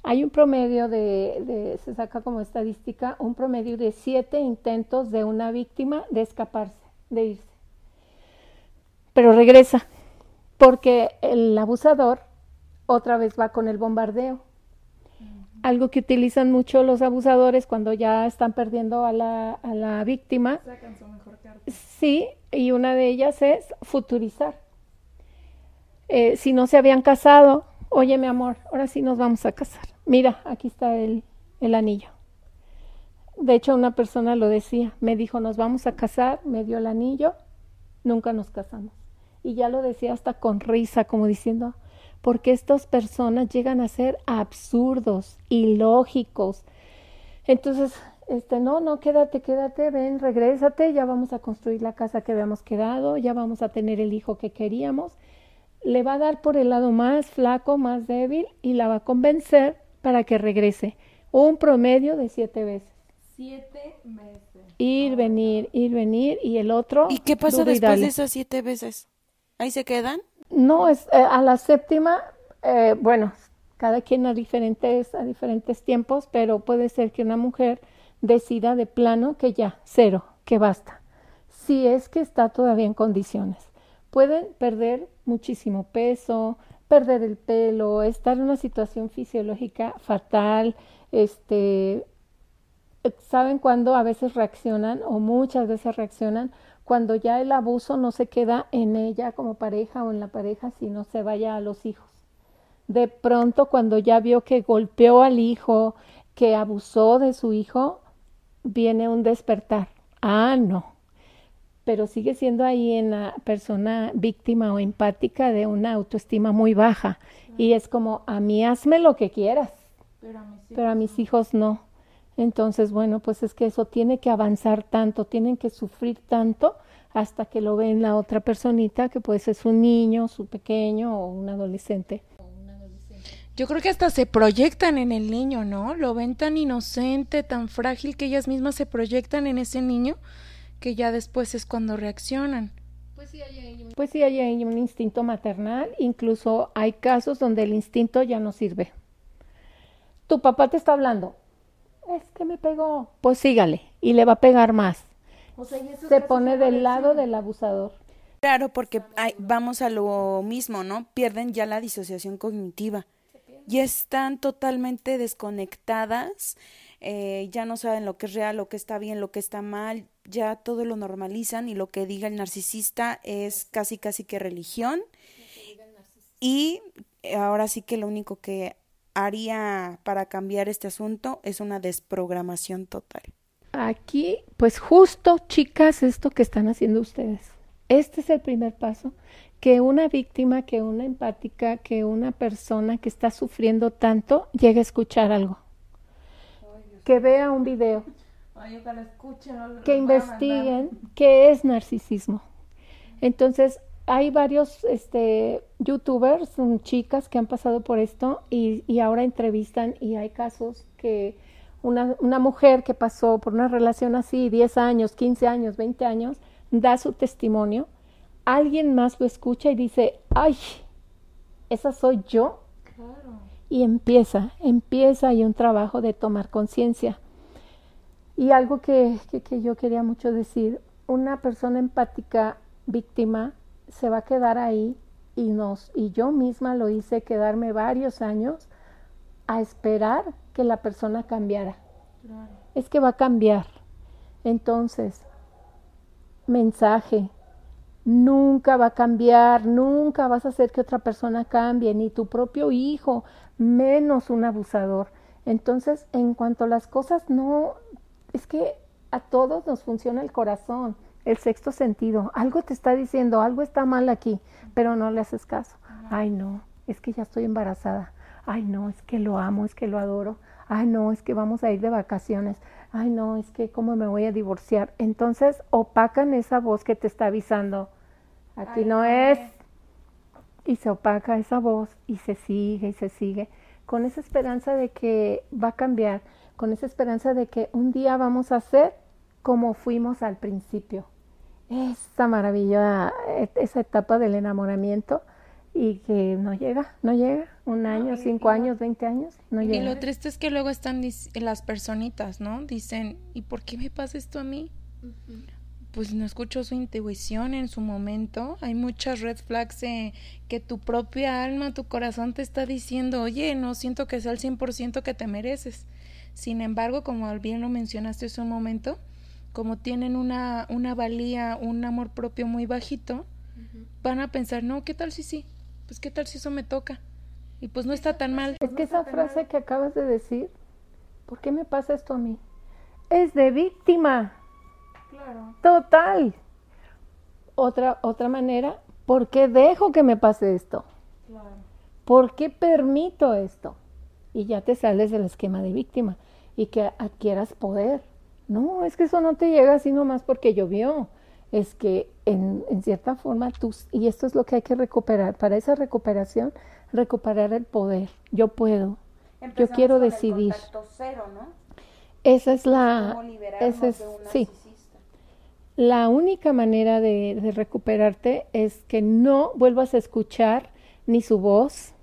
Hay un promedio de, de, se saca como estadística, un promedio de siete intentos de una víctima de escaparse, de irse. Pero regresa, porque el abusador otra vez va con el bombardeo. Algo que utilizan mucho los abusadores cuando ya están perdiendo a la, a la víctima. Sí, y una de ellas es futurizar. Eh, si no se habían casado, oye mi amor, ahora sí nos vamos a casar. Mira, aquí está el, el anillo. De hecho, una persona lo decía, me dijo, nos vamos a casar, me dio el anillo, nunca nos casamos. Y ya lo decía hasta con risa, como diciendo, porque estas personas llegan a ser absurdos, ilógicos. Entonces, este, no, no, quédate, quédate, ven, regrésate, ya vamos a construir la casa que habíamos quedado, ya vamos a tener el hijo que queríamos. Le va a dar por el lado más flaco, más débil y la va a convencer para que regrese. Un promedio de siete veces. Siete meses. Ir, venir, ir, venir y el otro. ¿Y qué pasa después de esas siete veces? ¿Ahí se quedan? No, es eh, a la séptima, eh, bueno, cada quien a diferentes, a diferentes tiempos, pero puede ser que una mujer decida de plano que ya, cero, que basta. Si es que está todavía en condiciones. Pueden perder muchísimo peso, perder el pelo, estar en una situación fisiológica fatal, este, ¿saben cuándo a veces reaccionan o muchas veces reaccionan? Cuando ya el abuso no se queda en ella como pareja o en la pareja, sino se vaya a los hijos. De pronto, cuando ya vio que golpeó al hijo, que abusó de su hijo, viene un despertar. Ah, no. Pero sigue siendo ahí en la persona víctima o empática de una autoestima muy baja. Y es como, a mí hazme lo que quieras, pero a mis hijos no. Entonces, bueno, pues es que eso tiene que avanzar tanto, tienen que sufrir tanto hasta que lo ven la otra personita, que puede ser su niño, su pequeño o un adolescente. Yo creo que hasta se proyectan en el niño, ¿no? Lo ven tan inocente, tan frágil que ellas mismas se proyectan en ese niño que ya después es cuando reaccionan. Pues sí, hay un, pues sí, hay un instinto maternal, incluso hay casos donde el instinto ya no sirve. Tu papá te está hablando, es que me pegó. Pues sígale y le va a pegar más. se pone del lado del abusador. Claro, porque vamos a lo mismo, ¿no? Pierden ya la disociación cognitiva. Y están totalmente desconectadas, eh, ya no saben lo que es real, lo que está bien, lo que está mal, ya todo lo normalizan y lo que diga el narcisista es casi casi que religión. Y ahora sí que lo único que haría para cambiar este asunto es una desprogramación total. Aquí, pues justo, chicas, esto que están haciendo ustedes. Este es el primer paso, que una víctima, que una empática, que una persona que está sufriendo tanto llegue a escuchar algo. que vea un video. Que investiguen qué es narcisismo. Entonces, hay varios este, youtubers, son chicas que han pasado por esto y, y ahora entrevistan y hay casos que una, una, mujer que pasó por una relación así, 10 años, 15 años, 20 años, da su testimonio, alguien más lo escucha y dice, ay, esa soy yo. Y empieza, empieza ahí un trabajo de tomar conciencia. Y algo que, que, que yo quería mucho decir, una persona empática víctima se va a quedar ahí y nos y yo misma lo hice quedarme varios años a esperar que la persona cambiara. Es que va a cambiar. Entonces, mensaje, nunca va a cambiar, nunca vas a hacer que otra persona cambie, ni tu propio hijo, menos un abusador. Entonces, en cuanto a las cosas, no, es que a todos nos funciona el corazón el sexto sentido. Algo te está diciendo, algo está mal aquí, pero no le haces caso. Ay, no, es que ya estoy embarazada. Ay, no, es que lo amo, es que lo adoro. Ay, no, es que vamos a ir de vacaciones. Ay, no, es que cómo me voy a divorciar. Entonces opacan esa voz que te está avisando. Aquí no es. Y se opaca esa voz y se sigue y se sigue con esa esperanza de que va a cambiar, con esa esperanza de que un día vamos a ser como fuimos al principio. Esa maravilla, e, esa etapa del enamoramiento y que no llega, no llega, un año, cinco años, veinte años, no llega. Y lo triste es que luego están las personitas, ¿no? Dicen, ¿y por qué me pasa esto a mí? Pues no escucho su intuición en su momento. Hay muchas red flags que tu propia alma, tu corazón te está diciendo, oye, no siento que sea el 100% que te mereces. Sin embargo, como bien lo mencionaste hace un momento, como tienen una, una valía, un amor propio muy bajito, van a pensar, no, ¿qué tal si sí? Pues qué tal si eso me toca. Y pues no está tan mal. Es que esa frase que acabas de decir, ¿por qué me pasa esto a mí? Es de víctima. Claro. Total. Otra, otra manera, ¿por qué dejo que me pase esto? Claro. ¿Por qué permito esto? Y ya te sales del esquema de víctima y que adquieras poder no, es que eso no te llega así nomás porque llovió. Es que en, en cierta forma tú, y esto es lo que hay que recuperar, para esa recuperación, recuperar el poder. Yo puedo, yo quiero decidir. cero, ¿no? Esa es la, esa es, sí. La única manera de, de recuperarte es que no vuelvas a escuchar ni su voz,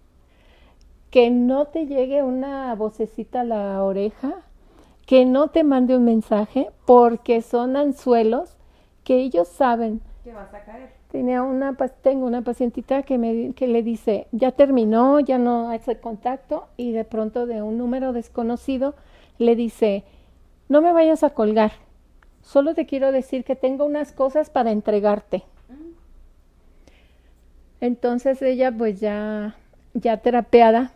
que no te llegue una vocecita a la oreja, que no te mande un mensaje porque son anzuelos que ellos saben que vas a caer. Tenía una, tengo una pacientita que, me, que le dice, ya terminó, ya no hace contacto y de pronto de un número desconocido le dice, no me vayas a colgar, solo te quiero decir que tengo unas cosas para entregarte. Entonces ella pues ya, ya terapeada,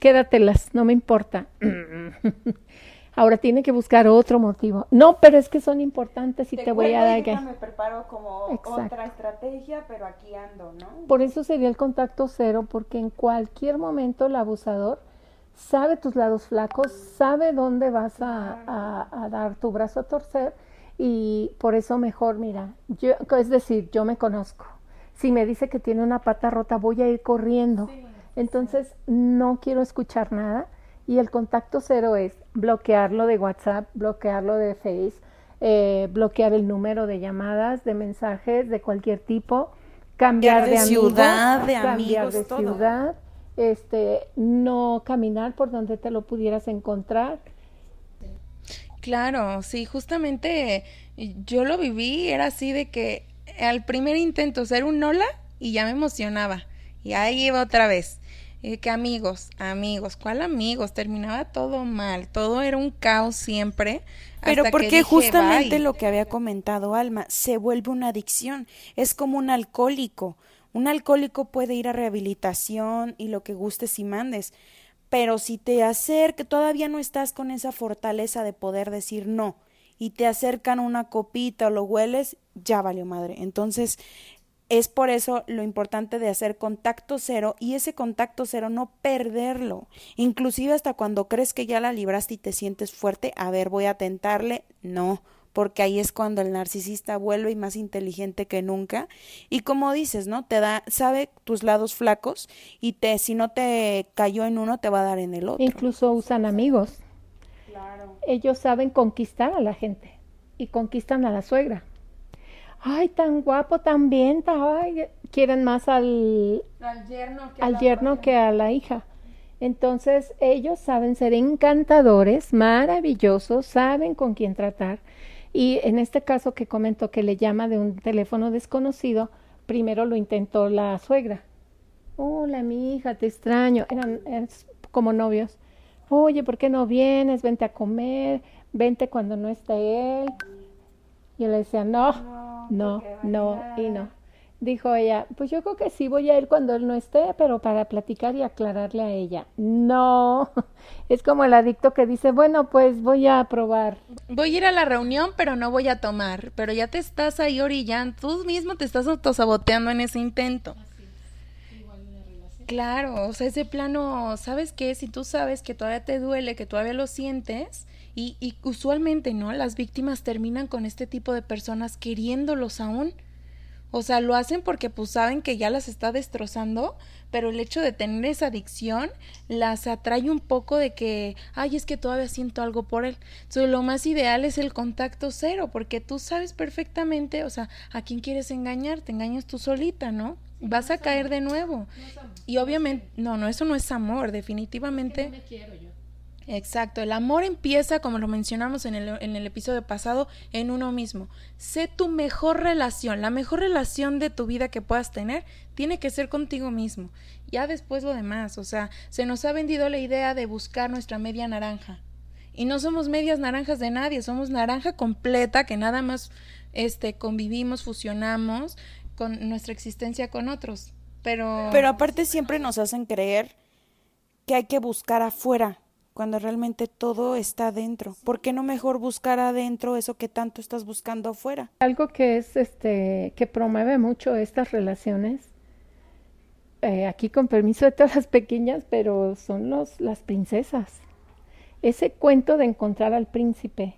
quédatelas, no me importa. Ahora tiene que buscar otro motivo. No, pero es que son importantes y te, voy a dar que me preparo como otra estrategia, pero aquí ando, ¿no? Por eso sería el contacto cero, porque en cualquier momento el abusador sabe tus lados flacos, sabe dónde vas a, a, dar tu brazo a torcer y por eso mejor, mira, yo, es decir, yo me conozco. Si me dice que tiene una pata rota, voy a ir corriendo. Entonces, no quiero escuchar nada y el contacto cero es bloquearlo de WhatsApp, bloquearlo de Face, eh, bloquear el número de llamadas, de mensajes de cualquier tipo, cambiar de, ciudad, de cambiar de ciudad, este, no caminar por donde te lo pudieras encontrar. Claro, sí, justamente yo lo viví, era así de que al primer intento ser un hola y ya me emocionaba y ahí iba otra vez y que amigos, amigos, ¿cuál amigos? Terminaba todo mal, todo era un caos siempre. Pero porque justamente lo que había comentado Alma, se vuelve una adicción, es como un alcohólico. Un alcohólico puede ir a rehabilitación y lo que gustes y mandes, pero si te acerca, todavía no estás con esa fortaleza de poder decir no, y te acercan una copita o lo hueles, ya valió madre. Entonces, es por eso lo importante de hacer contacto cero y ese contacto cero no perderlo. Inclusive hasta cuando crees que ya la libraste y te sientes fuerte, a ver, voy a tentarle, no, porque ahí es cuando el narcisista vuelve y más inteligente que nunca y como dices, ¿no? Te da sabe tus lados flacos y te si no te cayó en uno te va a dar en el otro. Incluso usan amigos. Claro. Ellos saben conquistar a la gente y conquistan a la suegra ay, tan guapo, tan bien, ay, quieren más al, al yerno, que, a la hija. Entonces ellos saben ser encantadores, maravillosos, saben con quién tratar. Y en este caso que comentó que le llama de un teléfono desconocido, primero lo intentó la suegra. Hola, mi hija, te extraño. Eran, eran como novios. Oye, ¿por qué no vienes? Vente a comer, vente cuando no esté él. Y le decía, no, no, no, y no. Dijo ella, pues yo creo que sí voy a ir cuando él no esté, pero para platicar y aclararle a ella. No, es como el adicto que dice, bueno, pues voy a probar. Voy a ir a la reunión, pero no voy a tomar. Pero ya te estás ahí orillando, tú mismo te estás autosaboteando en ese intento. Claro, o sea, ese plano, ¿sabes qué? Si tú sabes que todavía te duele, que todavía lo sientes, y, y, usualmente, ¿no? Las víctimas terminan con este tipo de personas queriéndolos aún. O sea, lo hacen porque pues saben que ya las está destrozando, pero el hecho de tener esa adicción las atrae un poco de que, ay, es que todavía siento algo por él. Entonces, lo más ideal es el contacto cero, porque tú sabes perfectamente, o sea, a quién quieres engañar, te engañas tú solita, ¿no? Vas a caer de nuevo. y obviamente, no, no, eso no es amor, definitivamente. me quiero yo. Exacto, el amor empieza, como lo mencionamos en el, en el episodio pasado, en uno mismo. Sé tu mejor relación, la mejor relación de tu vida que puedas tener tiene que ser contigo mismo. Ya después lo demás, o sea, se nos ha vendido la idea de buscar nuestra media naranja. Y no somos medias naranjas de nadie, somos naranja completa que nada más este convivimos, fusionamos con nuestra existencia con otros. Pero Pero aparte siempre nos hacen creer que hay que buscar afuera cuando realmente todo está adentro. ¿Por qué no mejor buscar adentro eso que tanto estás buscando afuera? Algo que es este que promueve mucho estas relaciones eh, aquí con permiso de todas las pequeñas, pero son los las princesas. Ese cuento de encontrar al príncipe.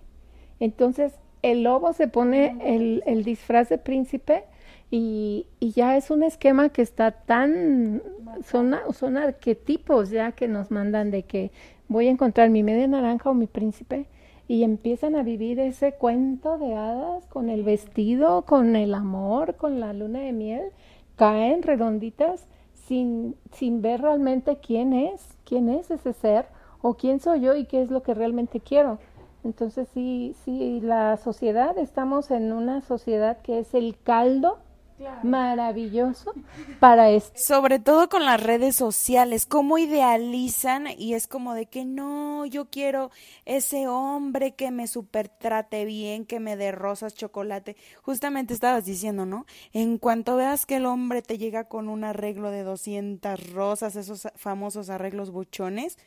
Entonces, el lobo se pone el, el disfraz de príncipe y, y, ya es un esquema que está tan, son, son arquetipos ya que nos mandan de que voy a encontrar mi media naranja o mi príncipe y empiezan a vivir ese cuento de hadas con el vestido, con el amor, con la luna de miel, caen redonditas sin, sin ver realmente quién es, quién es ese ser o quién soy yo y qué es lo que realmente quiero. Entonces sí, sí, la sociedad, estamos en una sociedad que es el caldo maravilloso para esto. Sobre todo con las redes sociales, cómo idealizan y es como de que no, yo quiero ese hombre que me super trate bien, que me dé rosas, chocolate. Justamente estabas diciendo, ¿no? En cuanto veas que el hombre te llega con un arreglo de 200 rosas, esos famosos arreglos buchones,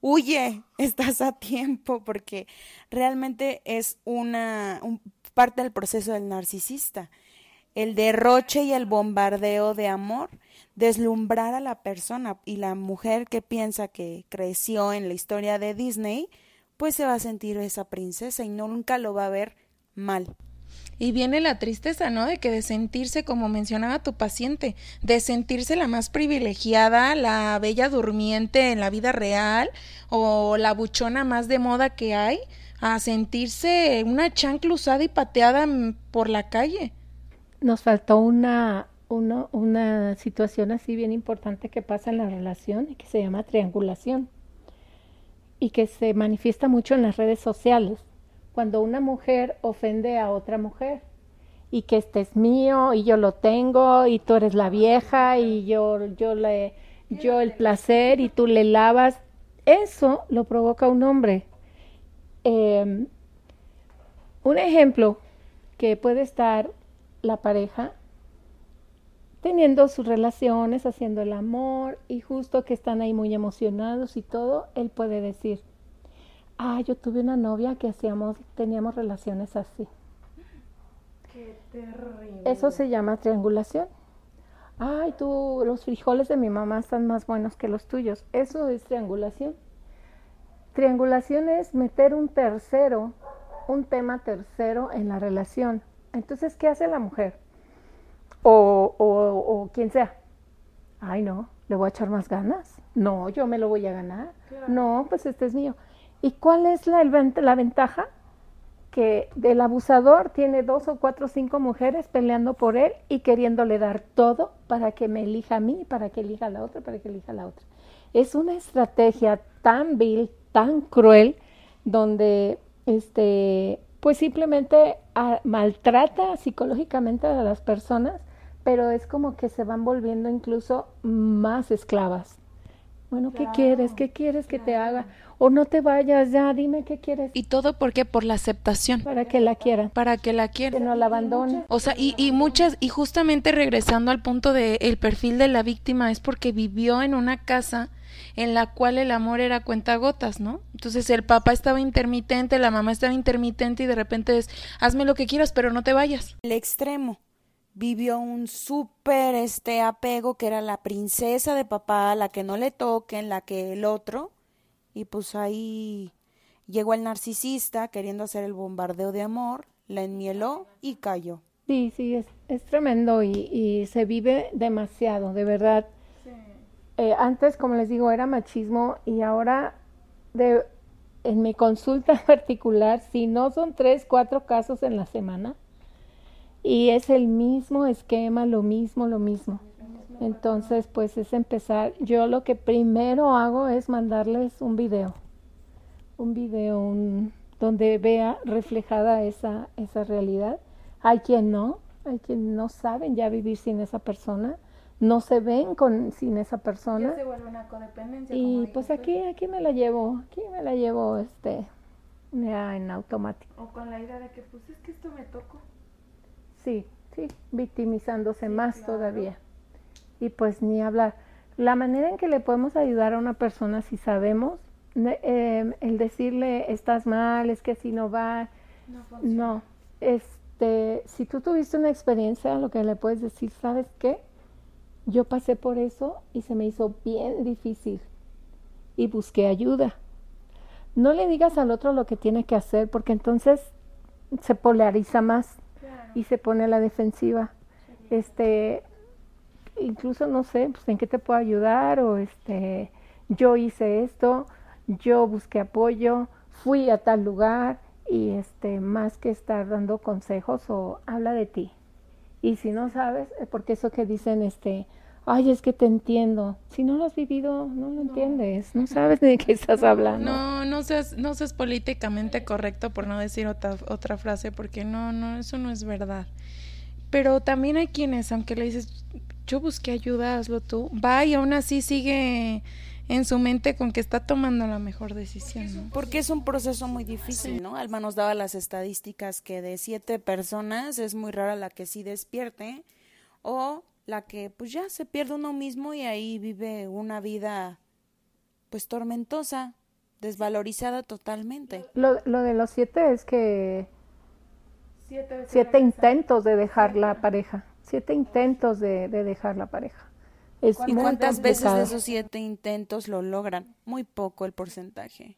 huye, estás a tiempo porque realmente es una parte del proceso del narcisista el derroche y el bombardeo de amor, deslumbrar a la persona y la mujer que piensa que creció en la historia de Disney, pues se va a sentir esa princesa y nunca lo va a ver mal. Y viene la tristeza, ¿no? De que de sentirse, como mencionaba tu paciente, de sentirse la más privilegiada, la bella durmiente en la vida real o la buchona más de moda que hay, a sentirse una chancla usada y pateada por la calle nos faltó una, situación así bien importante que pasa en la relación y que se llama triangulación y que se manifiesta mucho en las redes sociales. Cuando una mujer ofende a otra mujer y que este es mío y yo lo tengo y tú eres la vieja y yo, yo, le, yo el placer y tú le lavas, eso lo provoca un hombre. Em, un ejemplo que puede estar la pareja teniendo sus relaciones, haciendo el amor y justo que están ahí muy emocionados y todo, él puede decir, ah, yo tuve una novia que hacíamos, teníamos relaciones así. Qué terrible. Eso se llama triangulación. Ay, tú, los frijoles de mi mamá están más buenos que los tuyos. Eso es triangulación. Triangulación es meter un tercero, un tema tercero en la relación. Entonces, ¿qué hace la mujer? O, o, o quien sea. Ay, no, le voy a echar más ganas. No, yo me lo voy a ganar. No, pues este es mío. ¿Y cuál es la, la ventaja? Que del abusador tiene dos o cuatro o cinco mujeres peleando por él y queriéndole dar todo para que me elija a mí, para que elija a la otra, para que elija a la otra. Es una estrategia tan vil, tan cruel, donde este pues simplemente ah, maltrata psicológicamente a las personas, pero es como que se van volviendo incluso más esclavas. Bueno, ¿qué quieres? ¿Qué quieres que te haga? O no te vayas ya, dime qué quieres. ¿Y todo por qué? Por la aceptación. Para que la quieran. Para que la quieran. Que no la abandonen. O sea, y, y muchas, y justamente regresando al punto del el perfil de la víctima, es porque vivió en una casa en la cual el amor era cuentagotas, ¿no? Entonces el papá estaba intermitente, la mamá estaba intermitente y de repente es, hazme lo que quieras, pero no te vayas. El extremo. Vivió un súper este apego que era la princesa de papá, la que no le toquen, la que el otro. Y pues ahí llegó el narcisista queriendo hacer el bombardeo de amor, la enmieló y cayó. Sí, sí, es, es tremendo y, y se vive demasiado, de verdad. Eh, antes, como les digo, era machismo y ahora de, en mi consulta particular, si no son tres, cuatro casos en la semana, y es el mismo esquema, lo mismo, lo mismo. Entonces, pues es empezar. Yo lo que primero hago es mandarles un video, un video un, donde vea reflejada esa, esa realidad. Hay quien no, hay quien no saben ya vivir sin esa persona no se ven con sin esa persona. Ya se vuelve una codependencia. Y pues aquí, aquí me la llevo, aquí me la llevo este ya en automático. O con la idea de que pues es que esto me tocó. Sí, sí, victimizándose más todavía. Y pues ni hablar. La manera en que le podemos ayudar a una persona si sabemos, eh, el decirle estás mal, es que si no va, no, no, este, si tú tuviste una experiencia, lo que le puedes decir, ¿sabes qué? Yo pasé por eso y se me hizo bien difícil y busqué ayuda. No le digas al otro lo que tiene que hacer porque entonces se polariza más y se pone a la defensiva. Este, incluso no sé, pues en qué te puedo ayudar o este, yo hice esto, yo busqué apoyo, fui a tal lugar y este, más que estar dando consejos o habla de ti. Y si no sabes, eh, porque eso que dicen, este, ay, es que te entiendo. Si no lo has vivido, no lo entiendes, no sabes de qué estás hablando. No, no seas, no seas políticamente correcto por no decir otra, otra frase, porque no, no, eso no es verdad. Pero también hay quienes, aunque le dices, yo busqué ayuda, hazlo tú, va y aún así sigue en su mente con que está tomando la mejor decisión. Porque es un proceso muy difícil, ¿no? Alma nos daba las estadísticas que de siete personas es muy rara la que sí despierte o la que pues ya se pierde uno mismo y ahí vive una vida pues tormentosa, desvalorizada totalmente. Lo, lo de los siete es que siete, intentos de dejar la pareja, siete intentos de, de dejar la pareja. ¿Y cuántas veces de esos siete intentos lo logran? Muy poco el porcentaje.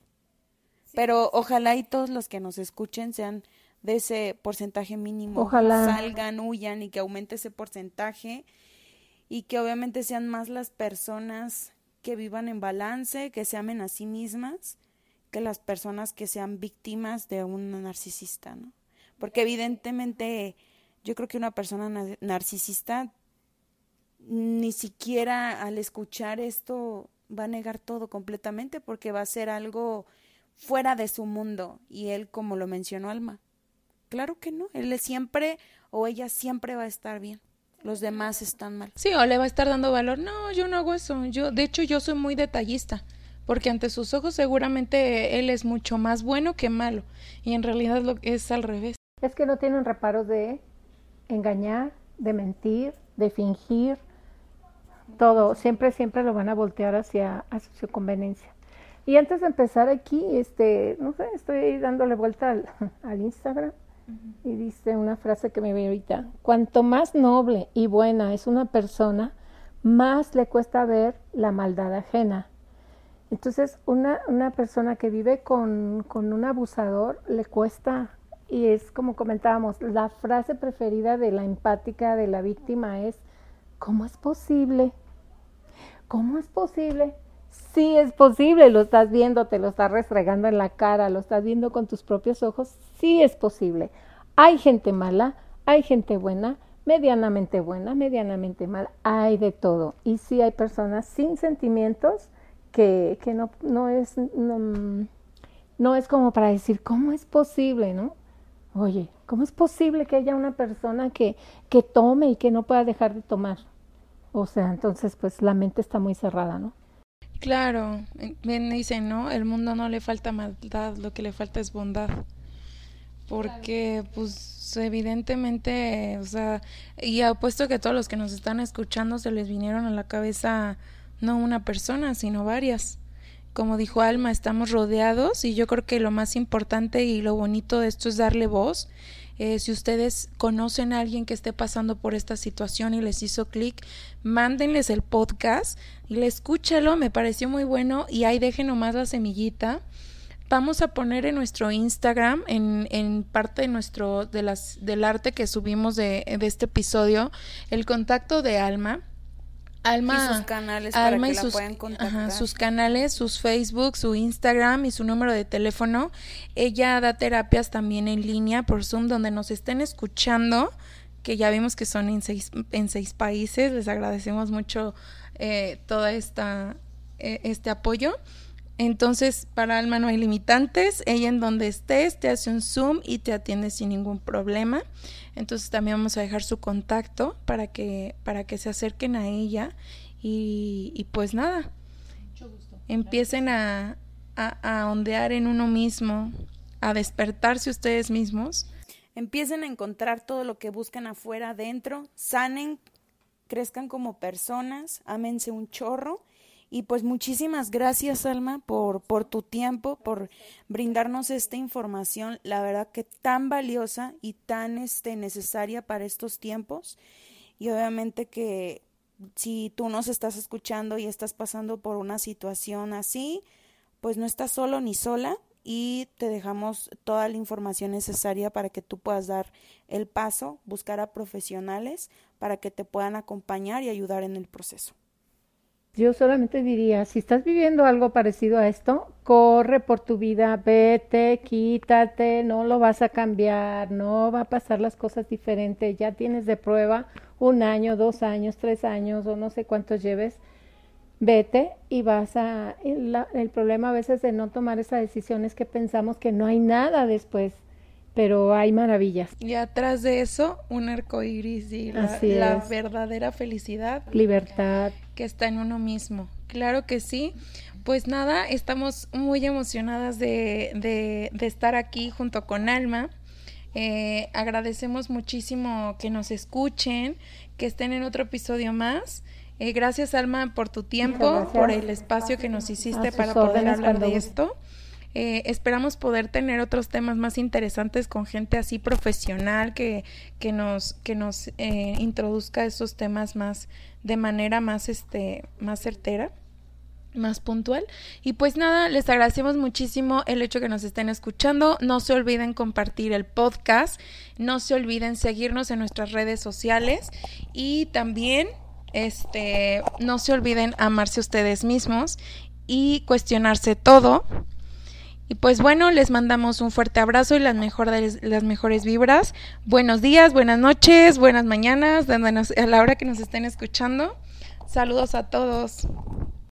Pero ojalá y todos los que nos escuchen sean de ese porcentaje mínimo. Ojalá. Salgan, huyan y que aumente ese porcentaje y que obviamente sean más las personas que vivan en balance, que se amen a sí mismas, que las personas que sean víctimas de un narcisista, ¿no? Porque evidentemente yo creo que una persona narcisista ni siquiera al escuchar esto va a negar todo completamente porque va a ser algo fuera de su mundo y él como lo mencionó Alma. Claro que no, él siempre o ella siempre va a estar bien. Los demás están mal. Sí, o le va a estar dando valor. No, yo no hago eso. Yo de hecho yo soy muy detallista porque ante sus ojos seguramente él es mucho más bueno que malo y en realidad lo es al revés. Es que no tienen reparos de engañar, de mentir, de fingir, todo, siempre, siempre lo van a voltear hacia, su conveniencia. Y antes de empezar aquí, este, no sé, estoy dándole vuelta al, al Instagram y dice una frase que me ve ahorita, cuanto más noble y buena es una persona, más le cuesta ver la maldad ajena. Entonces, una, una persona que vive con, con un abusador le cuesta, y es como comentábamos, la frase preferida de la empática de la víctima es, ¿cómo es posible ¿Cómo es posible? Sí es posible, lo estás viendo, te lo estás restregando en la cara, lo estás viendo con tus propios ojos, sí es posible. Hay gente mala, hay gente buena, medianamente buena, medianamente mala, hay de todo. Y sí hay personas sin sentimientos que, que no, no, es, no es como para decir, ¿cómo es posible, no? Oye, ¿cómo es posible que haya una persona que, que tome y que no pueda dejar de tomar? O sea, entonces pues la mente está muy cerrada, ¿no? Claro, bien dicen, ¿no? El mundo no le falta maldad, lo que le falta es bondad. Porque pues evidentemente, o sea, y apuesto que todos los que nos están escuchando se les vinieron a la cabeza no una persona, sino varias. Como dijo Alma, estamos rodeados y yo creo que lo más importante y lo bonito de esto es darle voz eh, si ustedes conocen a alguien que esté pasando por esta situación y les hizo clic, mándenles el podcast y le escúchalo, me pareció muy bueno y ahí dejen nomás la semillita. Vamos a poner en nuestro Instagram, en, en parte de nuestro, de las, del arte que subimos de, de este episodio, el contacto de Alma Alma, y sus canales para que sus, la puedan contactar. sus canales, sus Facebook, su Instagram y su número de teléfono. Ella da terapias también en línea por Zoom donde nos estén escuchando, que ya vimos que son en seis, en seis países. Les agradecemos mucho eh, toda esta eh, este apoyo. Entonces, para Alma no hay limitantes. Ella en donde estés te hace un Zoom y te atiende sin ningún problema. Entonces también vamos a dejar su contacto para que, para que se acerquen a ella y, y pues nada, empiecen a, a, a ondear en uno mismo, a despertarse ustedes mismos. Empiecen a encontrar todo lo que buscan afuera, adentro, sanen, crezcan como personas, ámense un chorro y pues muchísimas gracias, Alma, por, por tu tiempo, por brindarnos esta información, la verdad que tan valiosa y tan este, necesaria para estos tiempos. Y obviamente que si tú nos estás escuchando y estás pasando por una situación así, pues no estás solo ni sola y te dejamos toda la información necesaria para que tú puedas dar el paso, buscar a profesionales para que te puedan acompañar y ayudar en el proceso. Yo solamente diría, si estás viviendo algo parecido a esto, corre por tu vida, vete, quítate, no lo vas a cambiar, no va a pasar las cosas diferentes, ya tienes de prueba un año, dos años, tres años o no sé cuántos lleves, vete y vas a... El, el problema a veces de no tomar esa decisión es que pensamos que no hay nada después pero hay maravillas. Y atrás de eso, un arco iris y la, la verdadera felicidad. Libertad. Que está en uno mismo. Claro que sí. Pues nada, estamos muy emocionadas de, de, de estar aquí junto con Alma. Eh, agradecemos muchísimo que nos escuchen, que estén en otro episodio más. Eh, gracias, Alma, por tu tiempo, por el espacio que nos hiciste para poder hablar de esto. Eh, esperamos poder tener otros temas más interesantes con gente así profesional que, que nos, que nos eh, introduzca esos temas más de manera más, este, más certera más puntual. Y pues nada, les agradecemos muchísimo el hecho que nos estén escuchando. No se olviden compartir el podcast. No se olviden seguirnos en nuestras redes sociales. Y también, este, no se olviden amarse ustedes mismos y cuestionarse todo. Pues bueno, les mandamos un fuerte abrazo y las mejores, las mejores vibras. Buenos días, buenas noches, buenas mañanas, a la hora que nos estén escuchando. Saludos a todos.